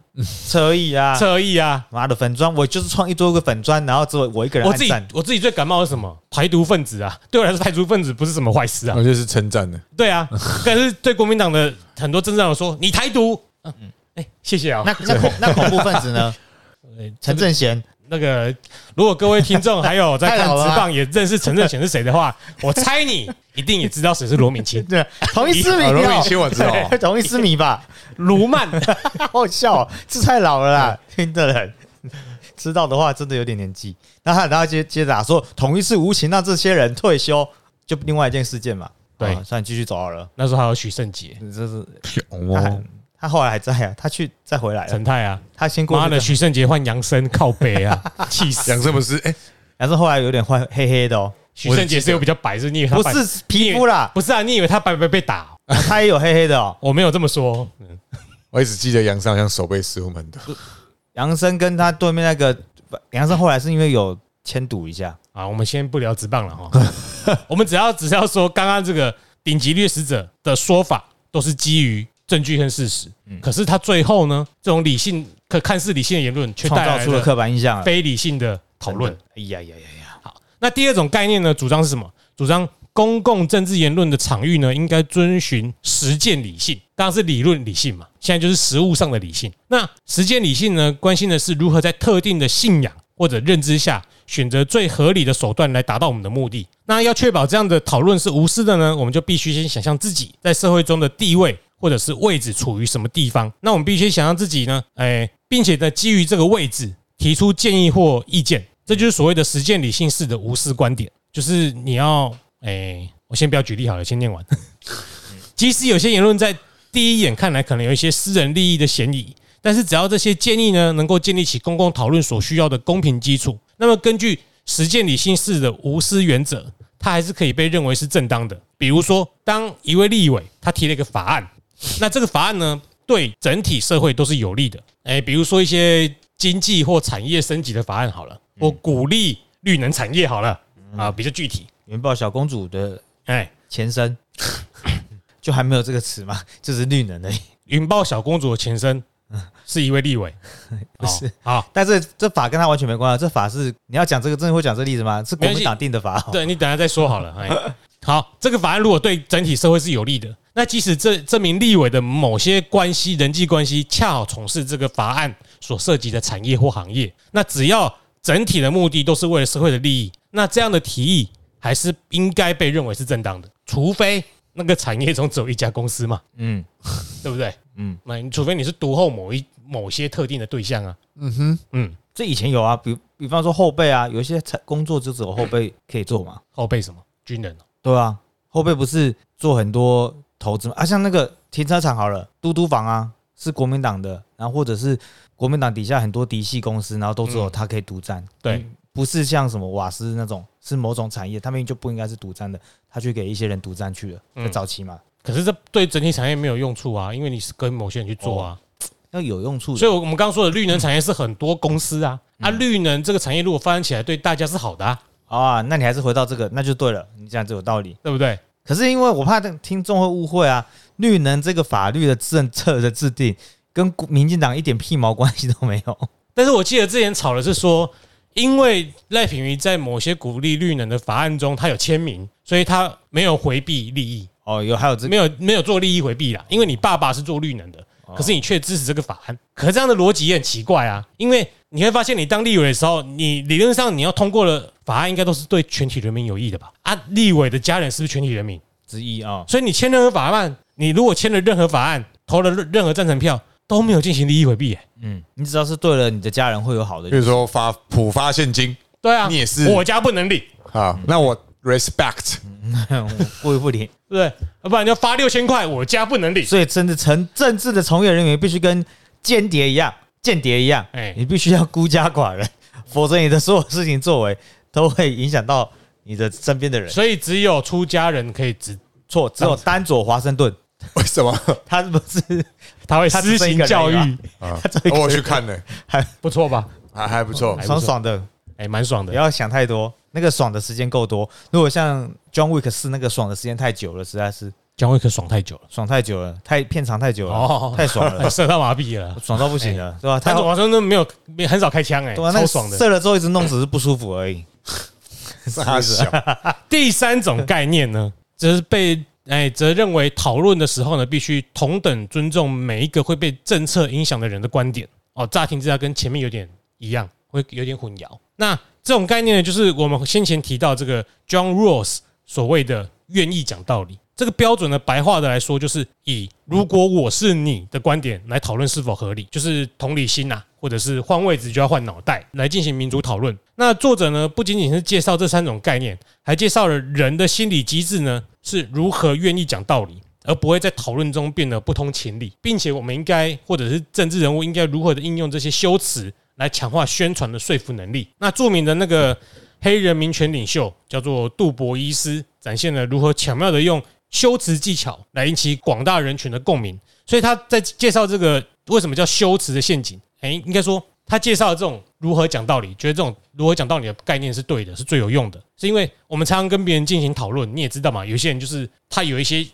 Speaker 2: 车艺啊，
Speaker 3: 车艺啊，
Speaker 2: 妈的粉砖，我就是创一多个粉砖，然后只有我一个人
Speaker 3: 我自己我自己最感冒是什么？台独分子啊，对我来说台独分子不是什么坏事啊，
Speaker 1: 我就是称赞的，
Speaker 3: 对啊，但是对国民党的很多政治人说你台独。嗯。嗯，哎，谢谢啊。
Speaker 2: 那那恐那恐怖分子呢？陈正贤，
Speaker 3: 那个如果各位听众还有在看直棒也认识陈正贤是谁的话，我猜你一定也知道谁是罗敏清。
Speaker 2: 对，同一思迷，
Speaker 1: 罗敏清我知道，
Speaker 2: 同一思迷吧？
Speaker 3: 卢曼，
Speaker 2: 好笑，这太老了啦，听的人知道的话真的有点年纪。那他然后接接着说，同一是无情，让这些人退休，就另外一件事件嘛。
Speaker 3: 对，
Speaker 2: 算你继续走好了。
Speaker 3: 那时候还有许胜杰，
Speaker 2: 这是哦。他后来还在啊，他去再回来了。
Speaker 3: 陈泰啊，
Speaker 2: 他先过。
Speaker 3: 妈的，许胜杰换杨森靠背啊，气死！
Speaker 1: 杨森不是哎，
Speaker 2: 杨森后来有点换黑黑的哦。
Speaker 3: 许胜杰是有比较白，是你以为他
Speaker 2: 不是皮肤啦？
Speaker 3: 不是啊，你以为他白白被打？
Speaker 2: 他也有黑黑的哦。
Speaker 3: 我没有这么说，
Speaker 1: 我一直记得杨森好像手背石虎门的。
Speaker 2: 杨森跟他对面那个杨森后来是因为有签赌一下
Speaker 3: 啊。我们先不聊直棒了哈，我们只要只是要说刚刚这个顶级掠食者的说法都是基于。证据跟事实，可是他最后呢？这种理性可看似理性的言论，却
Speaker 2: 创造出了刻板印象，
Speaker 3: 非理性的讨论。
Speaker 2: 哎呀呀呀呀！
Speaker 3: 好，那第二种概念呢？主张是什么？主张公共政治言论的场域呢，应该遵循实践理性，当然是理论理性嘛。现在就是实物上的理性。那实践理性呢，关心的是如何在特定的信仰或者认知下，选择最合理的手段来达到我们的目的。那要确保这样的讨论是无私的呢？我们就必须先想象自己在社会中的地位。或者是位置处于什么地方？那我们必须想象自己呢？哎，并且呢，基于这个位置提出建议或意见，这就是所谓的实践理性式的无私观点。就是你要哎，我先不要举例好了，先念完。即使有些言论在第一眼看来可能有一些私人利益的嫌疑，但是只要这些建议呢能够建立起公共讨论所需要的公平基础，那么根据实践理性式的无私原则，它还是可以被认为是正当的。比如说，当一位立委他提了一个法案。那这个法案呢，对整体社会都是有利的。哎，比如说一些经济或产业升级的法案好了，我鼓励绿能产业好了啊，比较具体。
Speaker 2: 云豹小公主的哎前身，就还没有这个词嘛，就是绿能的。
Speaker 3: 云豹小公主的前身是一位立委，
Speaker 2: 不是
Speaker 3: 好，
Speaker 2: 但是这法跟他完全没关系。这法是你要讲这个，真的会讲这个例子吗？是国民党定的法。
Speaker 3: 对你等下再说好了。哎，好，这个法案如果对整体社会是有利的。那即使这这名立委的某些关系、人际关系恰好从事这个法案所涉及的产业或行业，那只要整体的目的都是为了社会的利益，那这样的提议还是应该被认为是正当的，除非那个产业中只有一家公司嘛，嗯，对不对？嗯，那除非你是独后某一某些特定的对象啊，嗯
Speaker 2: 哼，嗯，这以前有啊，比比方说后辈啊，有一些工作就只有后辈可以做嘛，
Speaker 3: 后辈什么军人？
Speaker 2: 对啊，后辈不是做很多。投资啊，像那个停车场好了，嘟嘟房啊，是国民党的，然后或者是国民党底下很多嫡系公司，然后都只有他可以独占。
Speaker 3: 对，
Speaker 2: 不是像什么瓦斯那种，是某种产业，他们就不应该是独占的，他去给一些人独占去了，在早期嘛。
Speaker 3: 可是这对整体产业没有用处啊，因为你是跟某些人去做啊，
Speaker 2: 要有用处。
Speaker 3: 所以，我们刚刚说的绿能产业是很多公司啊，啊，绿能这个产业如果发展起来，对大家是好的啊。
Speaker 2: 啊，那你还是回到这个，那就对了，你讲这有道理，
Speaker 3: 对不对？
Speaker 2: 可是因为我怕听众会误会啊。绿能这个法律的政策的制定，跟民进党一点屁毛关系都没有。
Speaker 3: 但是我记得之前吵的是说，因为赖品妤在某些鼓励绿能的法案中，他有签名，所以他没有回避利益。
Speaker 2: 哦，有还有这
Speaker 3: 没有没有做利益回避啦？因为你爸爸是做绿能的，可是你却支持这个法案，可是这样的逻辑也很奇怪啊。因为你会发现，你当立委的时候，你理论上你要通过的法案，应该都是对全体人民有益的吧？啊，立委的家人是不是全体人民
Speaker 2: 之一啊？
Speaker 3: 所以你签任何法案。你如果签了任何法案，投了任何赞成票，都没有进行利益回避。
Speaker 2: 嗯，你只要是对了，你的家人会有好的。
Speaker 1: 比如说发普发现金，
Speaker 3: 对啊，
Speaker 1: 你也是。
Speaker 3: 我家不能领
Speaker 1: 好，那我 respect
Speaker 2: 不不领，对
Speaker 3: 不对？要不然你要发六千块，我家不能领。
Speaker 2: 所以，真的成政治的从业人员必须跟间谍一样，间谍一样，哎，你必须要孤家寡人，否则你的所有事情作为都会影响到你的身边的人。
Speaker 3: 所以，只有出家人可以执。
Speaker 2: 错，只有丹佐华盛顿，
Speaker 1: 为什么
Speaker 2: 他不是
Speaker 3: 他会施
Speaker 2: 他只剩一个人
Speaker 3: 行教育，
Speaker 1: 啊我去看呢，还，
Speaker 3: 不错吧？
Speaker 1: 还还不错
Speaker 3: 还。不错
Speaker 2: 爽爽的，
Speaker 3: 哎，蛮爽的。
Speaker 2: 不要想太多，那个爽的时间够多。如果像 John Wick 四那个爽的时间太久了，实在是
Speaker 3: 姜维可爽太久了，
Speaker 2: 爽太久了，太片长太久了，
Speaker 3: 哦
Speaker 2: 太爽了，
Speaker 3: 射到麻痹了。
Speaker 2: 爽到不行了，对吧？太
Speaker 3: 但是华盛顿没有没很少开枪，哎，
Speaker 2: 对啊，那个
Speaker 3: 超爽的。
Speaker 2: 射了之后一直弄只是不舒服而已。
Speaker 1: 傻小，
Speaker 3: 第三种概念呢，则是被哎则认为讨论的时候呢，必须同等尊重每一个会被政策影响的人的观点。哦，乍听之下跟前面有点一样，会有点混淆。那这种概念呢，就是我们先前提到这个 John Rawls 所谓的愿意讲道理。这个标准的白话的来说，就是以如果我是你的观点来讨论是否合理，就是同理心呐、或者是换位置就要换脑袋来进行民主讨论。那作者呢，不仅仅是介绍这三种概念，还介绍了人的心理机制呢是如何愿意讲道理，而不会在讨论中变得不通情理，并且我们应该或者是政治人物应该如何的应用这些修辞来强化宣传的说服能力。那著名的那个黑人民权领袖叫做杜博伊斯，展现了如何巧妙的用修辞技巧来引起广大人群的共鸣。所以他在介绍这个为什么叫修辞的陷阱，哎，应该说他介绍的这种如何讲道理，觉得这种如何讲道理的概念是对的，是最有用的，是因为我们常常跟别人进行讨论，你也知道嘛，有些人就是他有一些，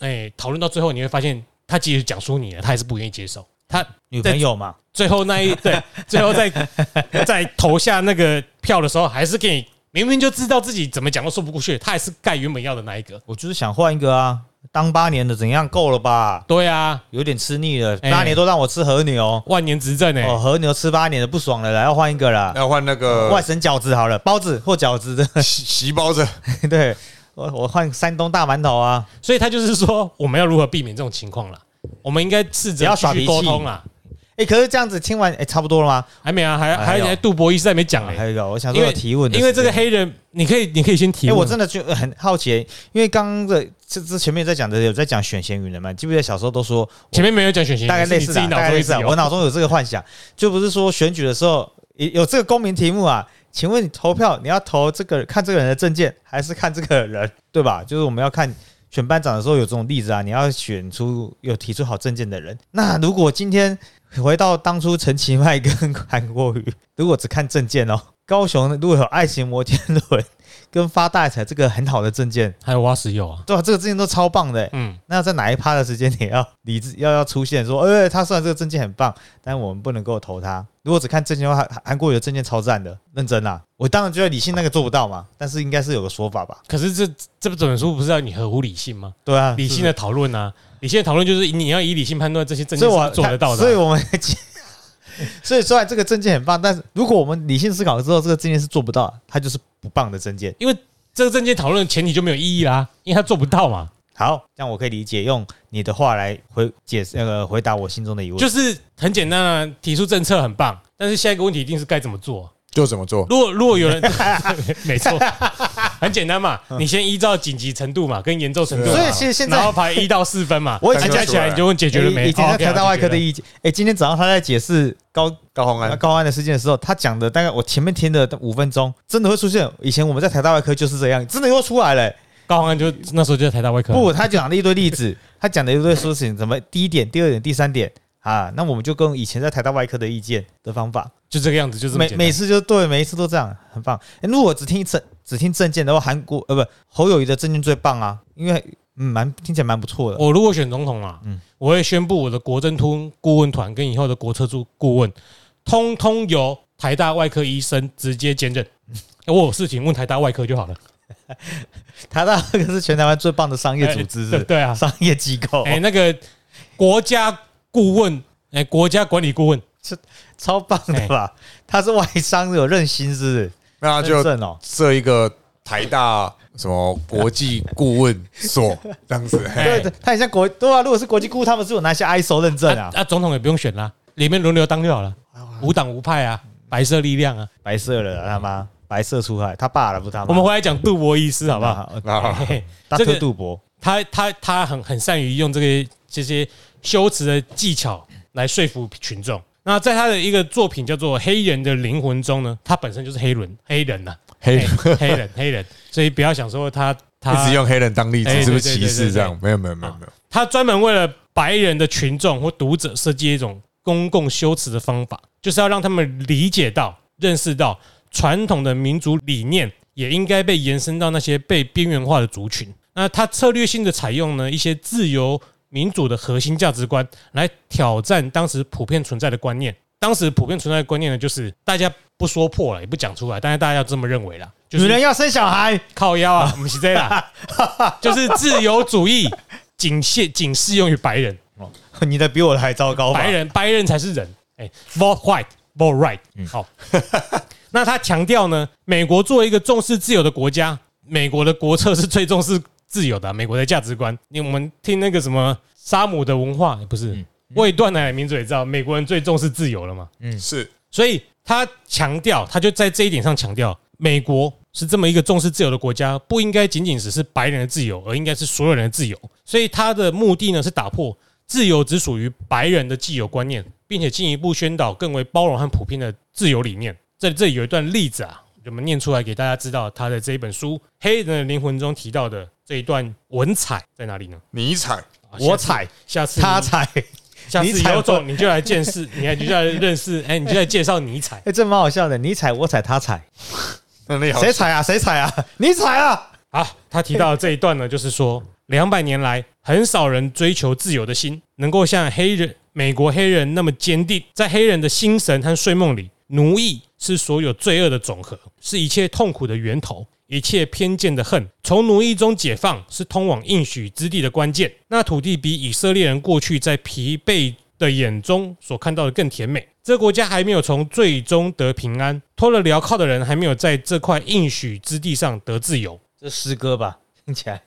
Speaker 3: 哎，讨论到最后你会发现，他即使讲出你了，他还是不愿意接受，他
Speaker 2: 女朋友嘛，
Speaker 3: 最后那一对，最后在 在投下那个票的时候，还是给你明明就知道自己怎么讲都说不过去，他还是盖原本要的那一个。
Speaker 2: 我就是想换一个啊，当八年的怎样够了吧？
Speaker 3: 对啊，
Speaker 2: 有点吃腻了，
Speaker 3: 哎
Speaker 2: 八年都让我吃和牛，
Speaker 3: 万年执政哎、
Speaker 2: 哦，和牛吃八年的不爽了啦，要换一个啦。
Speaker 1: 要换那个
Speaker 2: 外省饺子好了，包子或饺子的，
Speaker 1: 席席包子，
Speaker 2: 对我我换山东大馒头啊。
Speaker 3: 所以他就是说，我们要如何避免这种情况啦？我们应该试着要
Speaker 2: 耍脾气
Speaker 3: 沟通啦。
Speaker 2: 哎，可是这样子听完，哎，差不多了吗？
Speaker 3: 还没啊，还
Speaker 2: 还有
Speaker 3: 杜博伊斯还没讲嘞。
Speaker 2: 啊还有一个，我想说
Speaker 3: 因为
Speaker 2: 有提问的
Speaker 3: 因为这个黑人，你可以你可以先提。
Speaker 2: 我真的就很好奇，因为刚刚的这这前面在讲的有在讲选贤与能嘛，记不记得小时候都说
Speaker 3: 前面没有讲选贤，
Speaker 2: 大概类似的，大概类似的，
Speaker 3: 中一直有
Speaker 2: 我脑中有这个幻想，就不是说选举的时候有有这个公民题目啊？请问你投票你要投这个看这个人的证件，还是看这个人，对吧？就是我们要看选班长的时候有这种例子啊，你要选出有提出好证件的人。那如果今天回到当初陈其迈跟韩国瑜，如果只看证件哦，高雄如果有爱情摩天轮跟发大财这个很好的证件，
Speaker 3: 还有挖石油啊。
Speaker 2: 对吧、这个证件都超棒的欸。
Speaker 3: 嗯，
Speaker 2: 那在哪一趴的时间点要理智要要出现说，呃，他虽然这个证件很棒，但我们不能够投他。如果只看证件的话，韩韩国有的证件超赞的，认真啦。我当然觉得理性那个做不到嘛，但是应该是有个说法吧？
Speaker 3: 可是这这本书不是要你合乎理性吗？
Speaker 2: 对啊，
Speaker 3: 理性的讨论啊，理性的讨论就是你要以理性判断这些证件是做得到的啊。
Speaker 2: 所以我们 所以虽然这个证件很棒，但是如果我们理性思考之后，这个证件是做不到，它就是不棒的证件。
Speaker 3: 因为这个证件讨论的前提就没有意义啦，因为它做不到嘛。
Speaker 2: 好，这样我可以理解，用你的话来回解释那个回答我心中的疑问。
Speaker 3: 就是很简单啊，提出政策很棒，但是下一个问题一定是该怎么做。
Speaker 1: 就怎么做？
Speaker 3: 如果如果有人，没错，很简单嘛，你先依照紧急程度嘛，跟严重程度嘛，
Speaker 2: 所以其实现在
Speaker 3: 然后排一到四分嘛，
Speaker 2: 我以前
Speaker 3: 啊加起来你就问解决了没？
Speaker 2: 以前在台大外科的
Speaker 3: 意
Speaker 2: 意见，哎，今天早上他在解释高
Speaker 1: 高洪安
Speaker 2: 高安的事件的时候，他讲的大概我前面听的五分钟，真的会出现。以前我们在台大外科就是这样，真的又出来了、
Speaker 3: 高宏安就那时候就在台大外科，
Speaker 2: 不，他讲了一堆例子，他讲了一堆事情，怎么第一点、第二点、第三点啊？那我们就跟以前在台大外科的意见的方法，
Speaker 3: 就这个样子，就是
Speaker 2: 每每次就对，每一次都这样，很棒。诶如果只听证只听证件的话，韩国呃不侯友谊的证件最棒啊，因为嗯蛮听起来蛮不错的。
Speaker 3: 我如果选总统啊，
Speaker 2: 嗯
Speaker 3: 我会宣布我的国政通顾问团跟以后的国策助顾问，通通由台大外科医生直接兼任。欸我有事情问台大外科就好了。
Speaker 2: 台大外科是全台湾最棒的商业组织，
Speaker 3: 对啊，
Speaker 2: 商业机构，
Speaker 3: 哎，那个国家顾问，哎，国家管理顾问，是
Speaker 2: 超棒的吧？他是外商有任心，是不是？
Speaker 1: 那就。设一个台大什么国际顾问所 这样子。
Speaker 2: 对对，他很像国对啊，如果是国际顾，他们是有拿下 ISO 认证啊，
Speaker 3: 啊啊，总统也不用选啦，里面轮流当就好了，无党无派啊，白色力量啊。
Speaker 2: 白色了他妈白色出海，他爸了不是他妈。
Speaker 3: 我们回来讲杜博医师好不好？
Speaker 2: 好？
Speaker 1: 啊，
Speaker 3: 这个
Speaker 2: 杜博，
Speaker 3: 他他他很很善于用这个这些修辞的技巧来说服群众。那在他的一个作品叫做《黑人的灵魂》中呢，他本身就是黑人黑人呐、
Speaker 1: 黑
Speaker 3: 人。黑人 黑人，所以不要想说他他
Speaker 1: 一直用黑人当例子，
Speaker 3: 哎
Speaker 1: 是不是？歧视这样？没有没有没有没有，
Speaker 3: 他专门为了白人的群众或读者设计一种公共修辞的方法，就是要让他们理解到、认识到传统的民族理念也应该被延伸到那些被边缘化的族群。那他策略性的采用呢一些自由民主的核心价值观来挑战当时普遍存在的观念。当时普遍存在的观念呢，就是大家不说破了，也不讲出来，但是大家要这么认为啦，就是
Speaker 2: 女人要生小孩，
Speaker 3: 靠腰啊，不是这啦，就是自由主义仅限仅适用于白人，哦
Speaker 2: 你的比我的还糟糕？
Speaker 3: 白人白人才是人，哎，vote white，vote right，好。那他强调呢，美国作为一个重视自由的国家，美国的国策是最重视自由的啊，美国的价值观。因为我们听那个什么沙姆的文化，不是未断奶奶民主也知道，美国人最重视自由了嘛。
Speaker 1: 嗯是
Speaker 3: 所以他强调，他就在这一点上强调，美国是这么一个重视自由的国家，不应该仅仅只是白人的自由，而应该是所有人的自由。所以他的目的呢是打破自由只属于白人的既有观念，并且进一步宣导更为包容和普遍的自由理念。这这里有一段例子啊，我们念出来给大家知道，他的这一本书《黑人的灵魂》中提到的这一段文采在哪里呢？
Speaker 1: 你采
Speaker 3: 啊
Speaker 2: 我踩，
Speaker 3: 下次
Speaker 2: 他踩，
Speaker 3: 下次 有种你就来见识，你看你就来认识，哎，你就来介绍尼采。
Speaker 2: 哎，这蛮好笑的。你踩我踩他踩，
Speaker 1: 那你好
Speaker 2: 谁踩啊？谁踩啊？你踩啊！
Speaker 3: 好，他提到的这一段呢，就是说，两百年来，很少人追求自由的心，能够像黑人、美国黑人那么坚定。在黑人的心神和睡梦里，奴役是所有罪恶的总和，是一切痛苦的源头，一切偏见的恨。从奴役中解放，是通往应许之地的关键。那土地比以色列人过去在疲惫的眼中所看到的更甜美。这个国家还没有从最终得平安，脱了镣铐的人还没有在这块应许之地上得自由。
Speaker 2: 这诗歌吧，听起来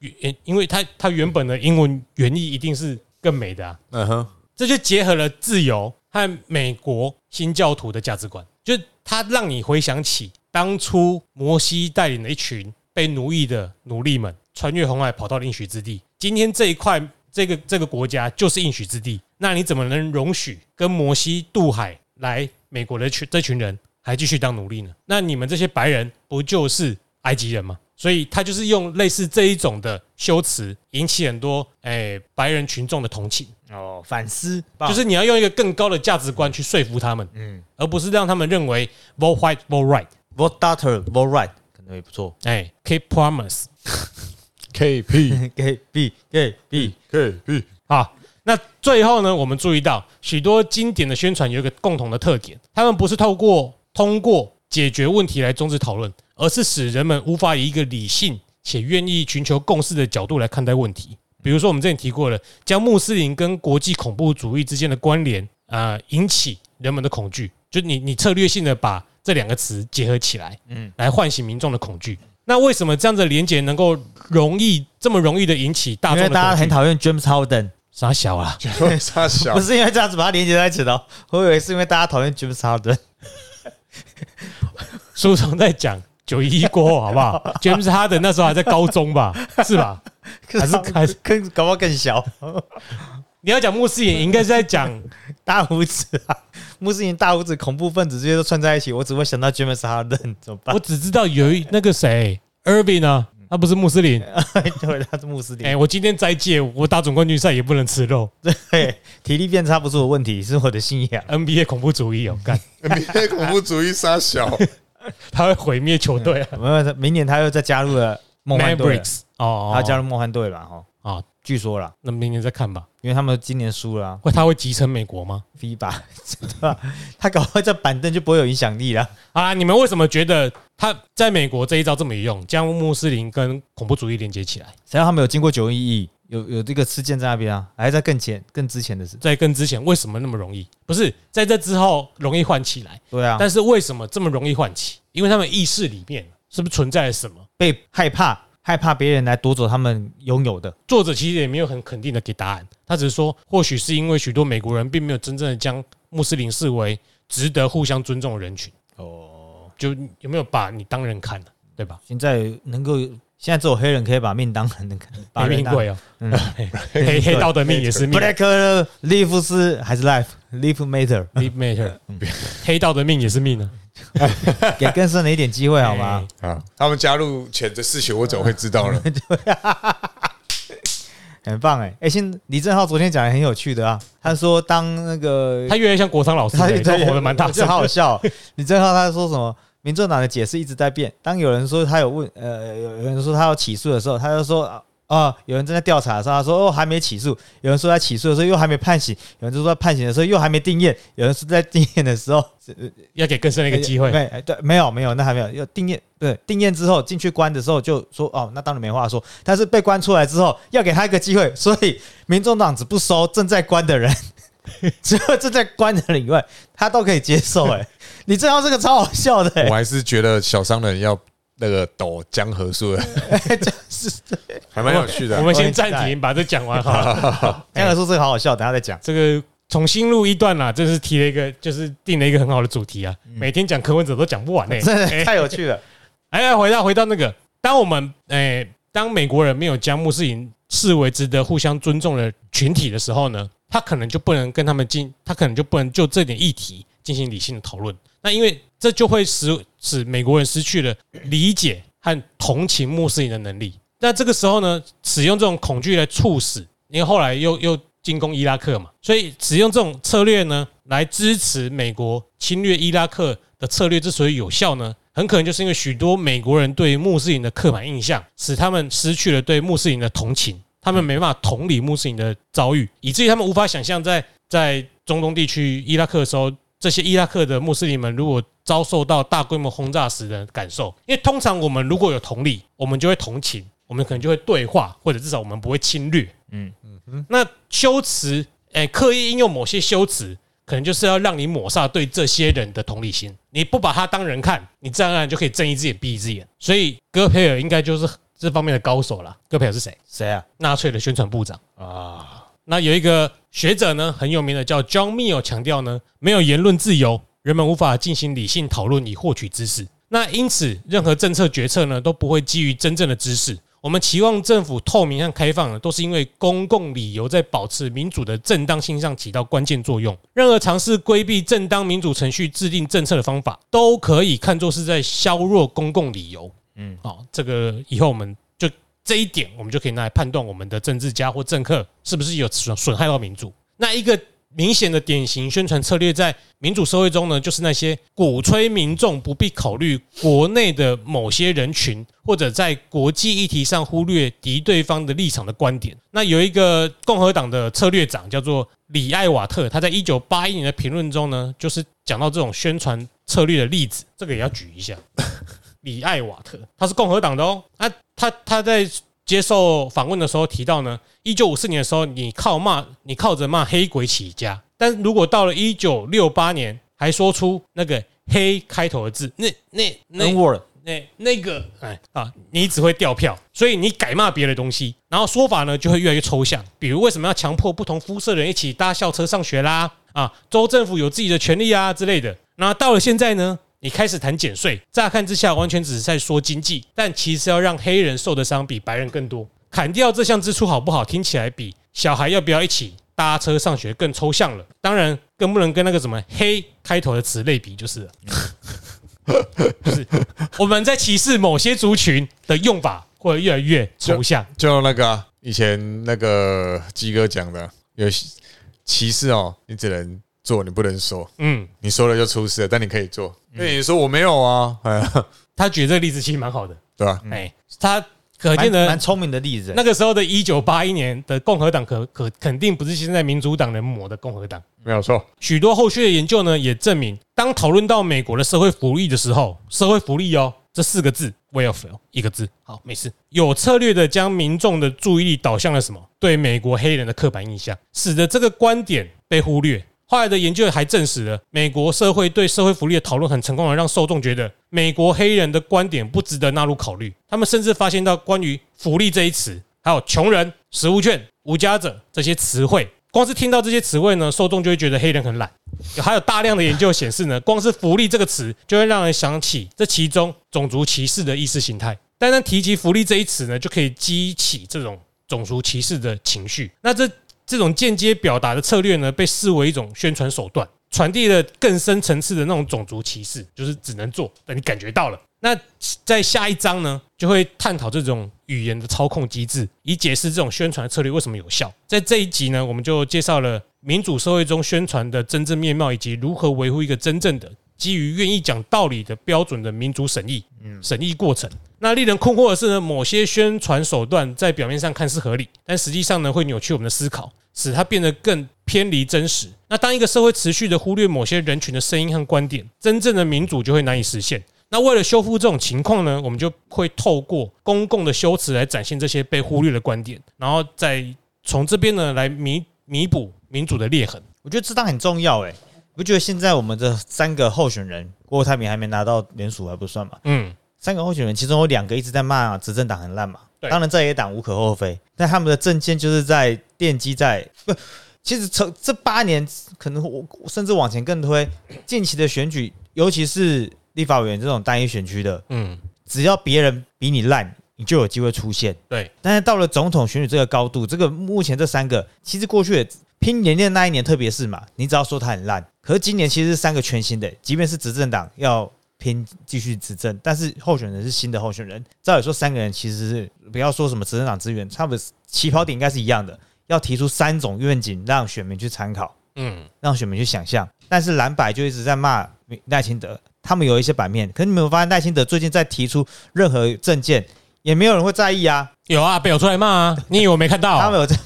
Speaker 3: 原因为它它原本的英文原意一定是更美的啊，
Speaker 1: 嗯哼，
Speaker 3: 这就结合了自由和美国新教徒的价值观，就他让你回想起当初摩西带领的一群被奴役的奴隶们穿越红海跑到应许之地，今天这一块这个这个国家就是应许之地，那你怎么能容许跟摩西渡海来美国的群这群人还继续当奴隶呢？那你们这些白人不就是埃及人吗？所以他就是用类似这一种的修辞，引起很多诶、白人群众的同情。
Speaker 2: 哦，反思
Speaker 3: 就是你要用一个更高的价值观去说服他们，嗯，而不是让他们认为 vote white vote
Speaker 2: right，vote daughter vote right 可能也不错。
Speaker 3: 哎，keep promise
Speaker 1: K P
Speaker 2: K B K
Speaker 1: B，K P，
Speaker 3: 好。那最后呢，我们注意到许多经典的宣传有一个共同的特点，他们不是透过通过解决问题来终止讨论，而是使人们无法以一个理性且愿意寻求共识的角度来看待问题。比如说，我们之前提过了，将穆斯林跟国际恐怖主义之间的关联，啊，引起人们的恐惧，就你你策略性的把这两个词结合起来，嗯，来唤醒民众的恐惧。那为什么这样的连结能够容易这么容易的引起大
Speaker 2: 因为
Speaker 3: 众的恐惧？
Speaker 2: 大家很讨厌 James Harden，
Speaker 3: 傻小啊！
Speaker 1: 傻小
Speaker 2: 不，是因为这样子把它连接在一起的哦，我以为是因为大家讨厌 James Harden。
Speaker 3: 书中在讲九一一过后，好不好？James Harden 那时候还在高中吧，是吧？还是还是
Speaker 2: 更搞不好更小，
Speaker 3: 你要讲穆斯林，应该是在讲
Speaker 2: 大胡子啊，穆斯林大胡子恐怖分子这些都串在一起，我只会想到 James Harden 怎么办
Speaker 3: 我？只知道有一那个谁 Irving 呢，他不是穆斯林。
Speaker 2: 对，他是穆斯林
Speaker 3: 哎、
Speaker 2: 欸。
Speaker 3: 我今天斋戒，我打总冠军赛也不能吃肉。
Speaker 2: 对，体力变差不是我问题，是我的信仰。
Speaker 3: NBA 恐怖主义哦，干
Speaker 1: NBA 恐怖主义杀小，
Speaker 3: 他会毁灭球队啊。
Speaker 2: 没有，明年他又再加入了梦幻队
Speaker 3: 哦，
Speaker 2: 他加入梦幻队了哈。
Speaker 3: 啊，
Speaker 2: 据说啦，
Speaker 3: 那明年再看吧。
Speaker 2: 因为他们今年输了啊
Speaker 3: 会他会集成美国吗
Speaker 2: ？，FIBA，对吧？他搞坏这板凳就不会有影响力了。
Speaker 3: 啊，你们为什么觉得他在美国这一招这么有用，将穆斯林跟恐怖主义连接起来？
Speaker 2: 谁让他们有经过九一一，有有这个事件在那边啊？还在更前、更之前的事。
Speaker 3: 在更之前为什么那么容易？不是在这之后容易唤起来，
Speaker 2: 对啊，
Speaker 3: 但是为什么这么容易唤起？因为他们意识里面是不是存在了什么？
Speaker 2: 被害怕，害怕别人来夺走他们拥有的。
Speaker 3: 作者其实也没有很肯定的给答案，他只是说，或许是因为许多美国人并没有真正的将穆斯林视为值得互相尊重的人群，
Speaker 2: 哦，
Speaker 3: 就有没有把你当人看呢？对吧？
Speaker 2: 现在能够现在只有黑人可以把命当成那个把
Speaker 3: 命贵哦，
Speaker 2: 嗯
Speaker 3: 黑 黑道的命也是命
Speaker 2: Black live 是还是 life？Live
Speaker 3: matter，，live matter，黑道的命也是命啊，
Speaker 2: 给更深的一点机会好吗？
Speaker 1: 啊，他们加入前的事情，我怎么会知道呢？
Speaker 2: 很棒哎哎，现李正浩昨天讲的很有趣的啊，他说当那个
Speaker 3: 他越来越像国昌老师，
Speaker 2: 他
Speaker 3: 欸都活得蛮大声
Speaker 2: 好好。笑哦。李正浩他说什么？民众党的解释一直在变。当有人说他有问，呃，有有人说他要起诉的时候，他就说啊。啊有人正在调查的时候，他说哦还没起诉；有人说在起诉的时候又还没判刑；有人就说判刑的时候又还没定验；有人说在定验的时候
Speaker 3: 要给更深的一个机会。
Speaker 2: 对没有没有那还没有要定验对定验之后进去关的时候就说哦那当然没话说，但是被关出来之后要给他一个机会，所以民众党只不收正在关的人，只有正在关的人以外，他都可以接受。哎，你这样这个超好笑的、
Speaker 1: 我
Speaker 2: 欸，
Speaker 1: 还是觉得小商人要那个抖江河树的，
Speaker 2: 是
Speaker 1: 还蛮有趣的
Speaker 3: 我。们先暂停，把这讲完好了。
Speaker 2: 江河树这个好好笑，等下再讲。
Speaker 3: 这个重新录一段啦，真是提了一个，就是定了一个很好的主题啊。每天讲柯文哲都讲不完呢。
Speaker 2: 真的
Speaker 3: 哎
Speaker 2: 太有趣了。
Speaker 3: 哎，回到回到那个，当我们哎，当美国人没有将穆斯林视为值得互相尊重的群体的时候呢，他可能就不能跟他们进，他可能就不能就这点议题进行理性的讨论。那因为这就会使使美国人失去了理解和同情穆斯林的能力。那这个时候呢，使用这种恐惧来促使，因为后来又又进攻伊拉克嘛，所以使用这种策略呢，来支持美国侵略伊拉克的策略之所以有效呢，很可能就是因为许多美国人对穆斯林的刻板印象，使他们失去了对穆斯林的同情，他们没办法同理穆斯林的遭遇，以至于他们无法想象在在中东地区伊拉克的时候，这些伊拉克的穆斯林们如果遭受到大规模轰炸时的感受。因为通常我们如果有同理，我们就会同情，我们可能就会对话，或者至少我们不会侵略。
Speaker 2: 嗯
Speaker 3: 嗯嗯，那修辞，哎，刻意应用某些修辞。可能就是要让你抹杀对这些人的同理心，你不把他当人看，你自然而然就可以睁一只眼闭一只眼。所以戈培尔应该就是这方面的高手了。戈培尔是谁？
Speaker 2: 谁啊？
Speaker 3: 纳粹的宣传部长。
Speaker 2: 啊，
Speaker 3: 那有一个学者呢，很有名的叫 John Mill，强调呢，没有言论自由，人们无法进行理性讨论以获取知识。那因此，任何政策决策呢，都不会基于真正的知识。我们期望政府透明和开放呢，都是因为公共理由在保持民主的正当性上起到关键作用。任何尝试规避正当民主程序制定政策的方法，都可以看作是在削弱公共理由。嗯，好，这个以后我们就这一点，我们就可以拿来判断我们的政治家或政客是不是有损损害到民主。那一个明显的典型宣传策略，在民主社会中呢，就是那些鼓吹民众不必考虑国内的某些人群，或者在国际议题上忽略敌对方的立场的观点。那有一个共和党的策略长叫做里艾瓦特，他在一九八一年的评论中呢，就是讲到这种宣传策略的例子，这个也要举一下。里艾瓦特，他是共和党的哦。啊，他他在接受访问的时候提到呢，一九五四年的时候，你靠骂，你靠着骂黑鬼起家，但如果到了一九六八年，还说出那个黑开头的字，那那那
Speaker 2: word
Speaker 3: 那那个哎啊，你只会掉票，所以你改骂别的东西，然后说法呢就会越来越抽象。比如为什么要强迫不同肤色的人一起搭校车上学啦？啊，州政府有自己的权利啊之类的。那到了现在呢，你开始谈减税，乍看之下完全只是在说经济，但其实要让黑人受的伤比白人更多。砍掉这项支出好不好？听起来比小孩要不要一起搭车上学更抽象了。当然，更不能跟那个什么黑开头的词类比，就是了。就是我们在歧视某些族群的用法会越来越抽象。
Speaker 1: 就那个以前那个鸡哥讲的，有歧视哦，你只能做，你不能说，
Speaker 3: 嗯，
Speaker 1: 你说了就出事了，但你可以做。那你说我没有啊？哎，
Speaker 3: 他举这个例子其实蛮好的，
Speaker 1: 对吧？
Speaker 3: 哎，他可
Speaker 2: 蛮
Speaker 3: 见的
Speaker 2: 蛮聪明的例子。
Speaker 3: 那个时候的一九八一年的共和党可可肯定不是现在民主党人抹的共和党。
Speaker 1: 没有错，
Speaker 3: 许多后续的研究呢，也证明，当讨论到美国的社会福利的时候，社会福利哦这四个字 welfare 一个字，好，没事，有策略的将民众的注意力导向了什么？对美国黑人的刻板印象，使得这个观点被忽略。后来的研究还证实了，美国社会对社会福利的讨论很成功的让受众觉得美国黑人的观点不值得纳入考虑。他们甚至发现到关于福利这一词，还有穷人、食物券、无家者这些词汇，光是听到这些词汇呢，受众就会觉得黑人很懒。还有大量的研究显示呢，光是福利这个词就会让人想起这其中种族歧视的意识形态。单单提及福利这一词呢，就可以激起这种种族歧视的情绪。那这这种间接表达的策略呢，被视为一种宣传手段，传递了更深层次的那种种族歧视，就是只能做，等你感觉到了。那在下一章呢，就会探讨这种语言的操控机制，以解释这种宣传策略为什么有效。在这一集呢，我们就介绍了民主社会中宣传的真正面貌，以及如何维护一个真正的基于愿意讲道理的标准的民主审议审议过程。那令人困惑的是呢，某些宣传手段在表面上看似合理，但实际上呢，会扭曲我们的思考，使它变得更偏离真实。那当一个社会持续的忽略某些人群的声音和观点，真正的民主就会难以实现。那为了修复这种情况呢，我们就会透过公共的修辞来展现这些被忽略的观点，然后再从这边呢来弥弥补民主的裂痕。
Speaker 2: 我觉得这档很重要哎，不觉得现在我们的三个候选人郭台铭还没拿到联署还不算嘛？嗯，三个候选人其中有两个一直在骂执政党很烂嘛。当然在野党无可厚非，但他们的政见就是在奠基在不，其实从这八年可能我甚至往前更推，近期的选举，尤其是。立法委员这种单一选区的，嗯，只要别人比你烂，你就有机会出现。
Speaker 3: 对，
Speaker 2: 但是到了总统选举这个高度，这个目前这三个，其实过去拼年年那一年，特别是嘛，你只要说他很烂，可是今年其实是三个全新的，即便是执政党要拼继续执政，但是候选人是新的候选人。照理说，三个人其实是不要说什么执政党资源，差不多起跑点应该是一样的，要提出三种愿景让选民去参考，嗯，让选民去想象。但是蓝白就一直在骂赖清德。他们有一些版面，可是你没有发现赖清德最近在提出任何证件，也没有人会在意啊。
Speaker 3: 有啊，被我出来骂啊！你以为我没看到？
Speaker 2: 他们有在，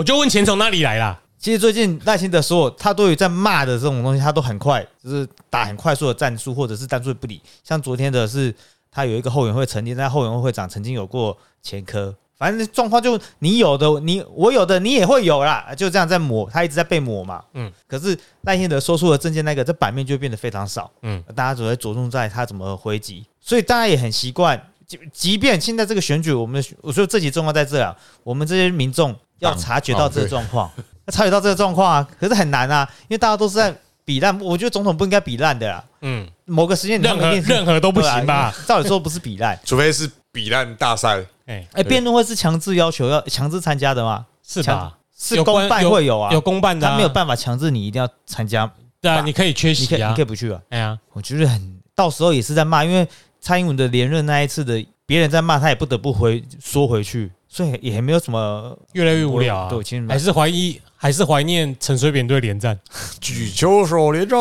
Speaker 3: 我就问钱从哪里来啦？
Speaker 2: 其实最近赖清德说，他对于在骂的这种东西，他都很快，就是打很快速的战术，或者是战术不理。像昨天的是，他有一个后援会成立，在后援会会长曾经有过前科。反正状况就你有的，你我有的，你也会有啦，就这样在抹，他一直在被抹嘛。嗯，可是赖清德说出了证件那个，这版面就变得非常少。嗯，大家只会着重在他怎么回击，所以大家也很习惯。即即便现在这个选举，我们我说这集重要在这啊，我们这些民众要察觉到这个状况，要 察觉到这个状况啊，可是很难啊，因为大家都是在比烂。我觉得总统不应该比烂的啦。嗯，某个时间
Speaker 3: 任何任何都不行吧？
Speaker 2: 照理说不是比烂，
Speaker 1: 除非是比烂大赛。
Speaker 2: 哎哎，辩论会是强制要求要强制参加的吗？
Speaker 3: 是吧？
Speaker 2: 是公办会有啊，
Speaker 3: 有公办的，
Speaker 2: 他没有办法强制你一定要参加。
Speaker 3: 对啊，你可以缺席
Speaker 2: 啊，你可以不去啊。哎呀，我觉得很，到时候也是在骂，因为蔡英文的连任那一次的，别人在骂他，也不得不回说回去，所以也没有什么
Speaker 3: 越来越无聊啊。对，其实还是怀疑，还是怀念陈水扁队连战，
Speaker 1: 举球手连战。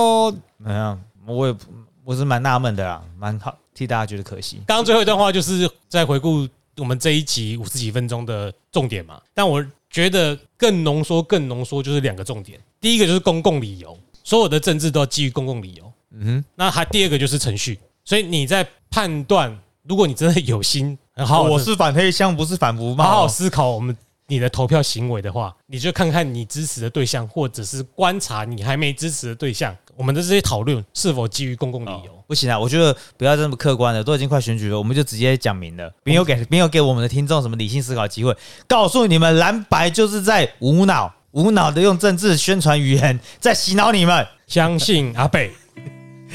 Speaker 2: 怎样？我也我是蛮纳闷的啊，蛮好替大家觉得可惜。
Speaker 3: 刚刚最后一段话就是在回顾。我们这一集五十几分钟的重点嘛，但我觉得更浓缩、更浓缩就是两个重点。第一个就是公共理由，所有的政治都要基于公共理由。嗯哼，那还第二个就是程序。所以你在判断，如果你真的有心，
Speaker 2: 好，我是反黑箱，不是反福吗？
Speaker 3: 好好思考我们。你的投票行为的话，你就看看你支持的对象，或者是观察你还没支持的对象，我们的这些讨论是否基于公共理由？
Speaker 2: 不行啊，我觉得不要这么客观了，都已经快选举了，我们就直接讲明了，没有给没有给我们的听众什么理性思考机会，告诉你们蓝白就是在无脑无脑的用政治宣传语言在洗脑你们。
Speaker 3: 相信阿北，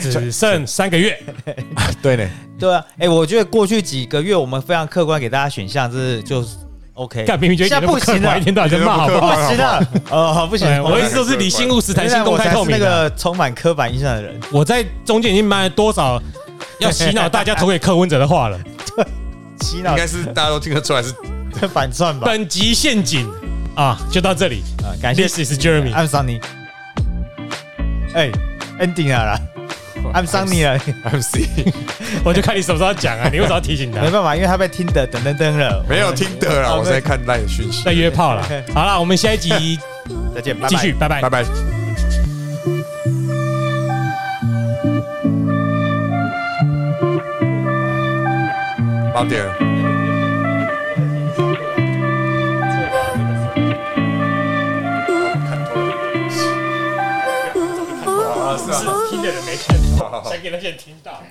Speaker 3: 只剩三个月，
Speaker 1: 对呢，
Speaker 2: 对啊，哎，我觉得过去几个月我们非常客观给大家选项，这是就是。OK，
Speaker 3: 干明明觉得不行了，一天到晚在骂，好不
Speaker 2: 好？不行了，呃，不行。
Speaker 3: 我意思都是理性务实、弹性公开透明。
Speaker 2: 那个充满刻板印象的人，
Speaker 3: 我在中间已经骂了多少要洗脑大家投给柯文哲的话了？
Speaker 2: 洗 脑
Speaker 1: 应该是大家都听得出来是
Speaker 2: 反串吧？
Speaker 3: 本集陷阱啊，就到这里
Speaker 2: 啊，感谢。
Speaker 3: This is Jeremy，I'm
Speaker 2: Sunny。哎，ending 了。I'm Sunny 了
Speaker 1: ，I'm C，
Speaker 3: 我就看你什么时候讲啊？你为什么要提醒他？
Speaker 2: 没办法，因为他被听的噔噔噔了，
Speaker 1: 没有听的了，我在看赖的讯息，
Speaker 3: 在约炮了。好了，我们下一集
Speaker 2: 再见，
Speaker 3: 继续，拜拜，
Speaker 1: 拜拜。八点。
Speaker 3: 听的人没看到，想给那些人听到。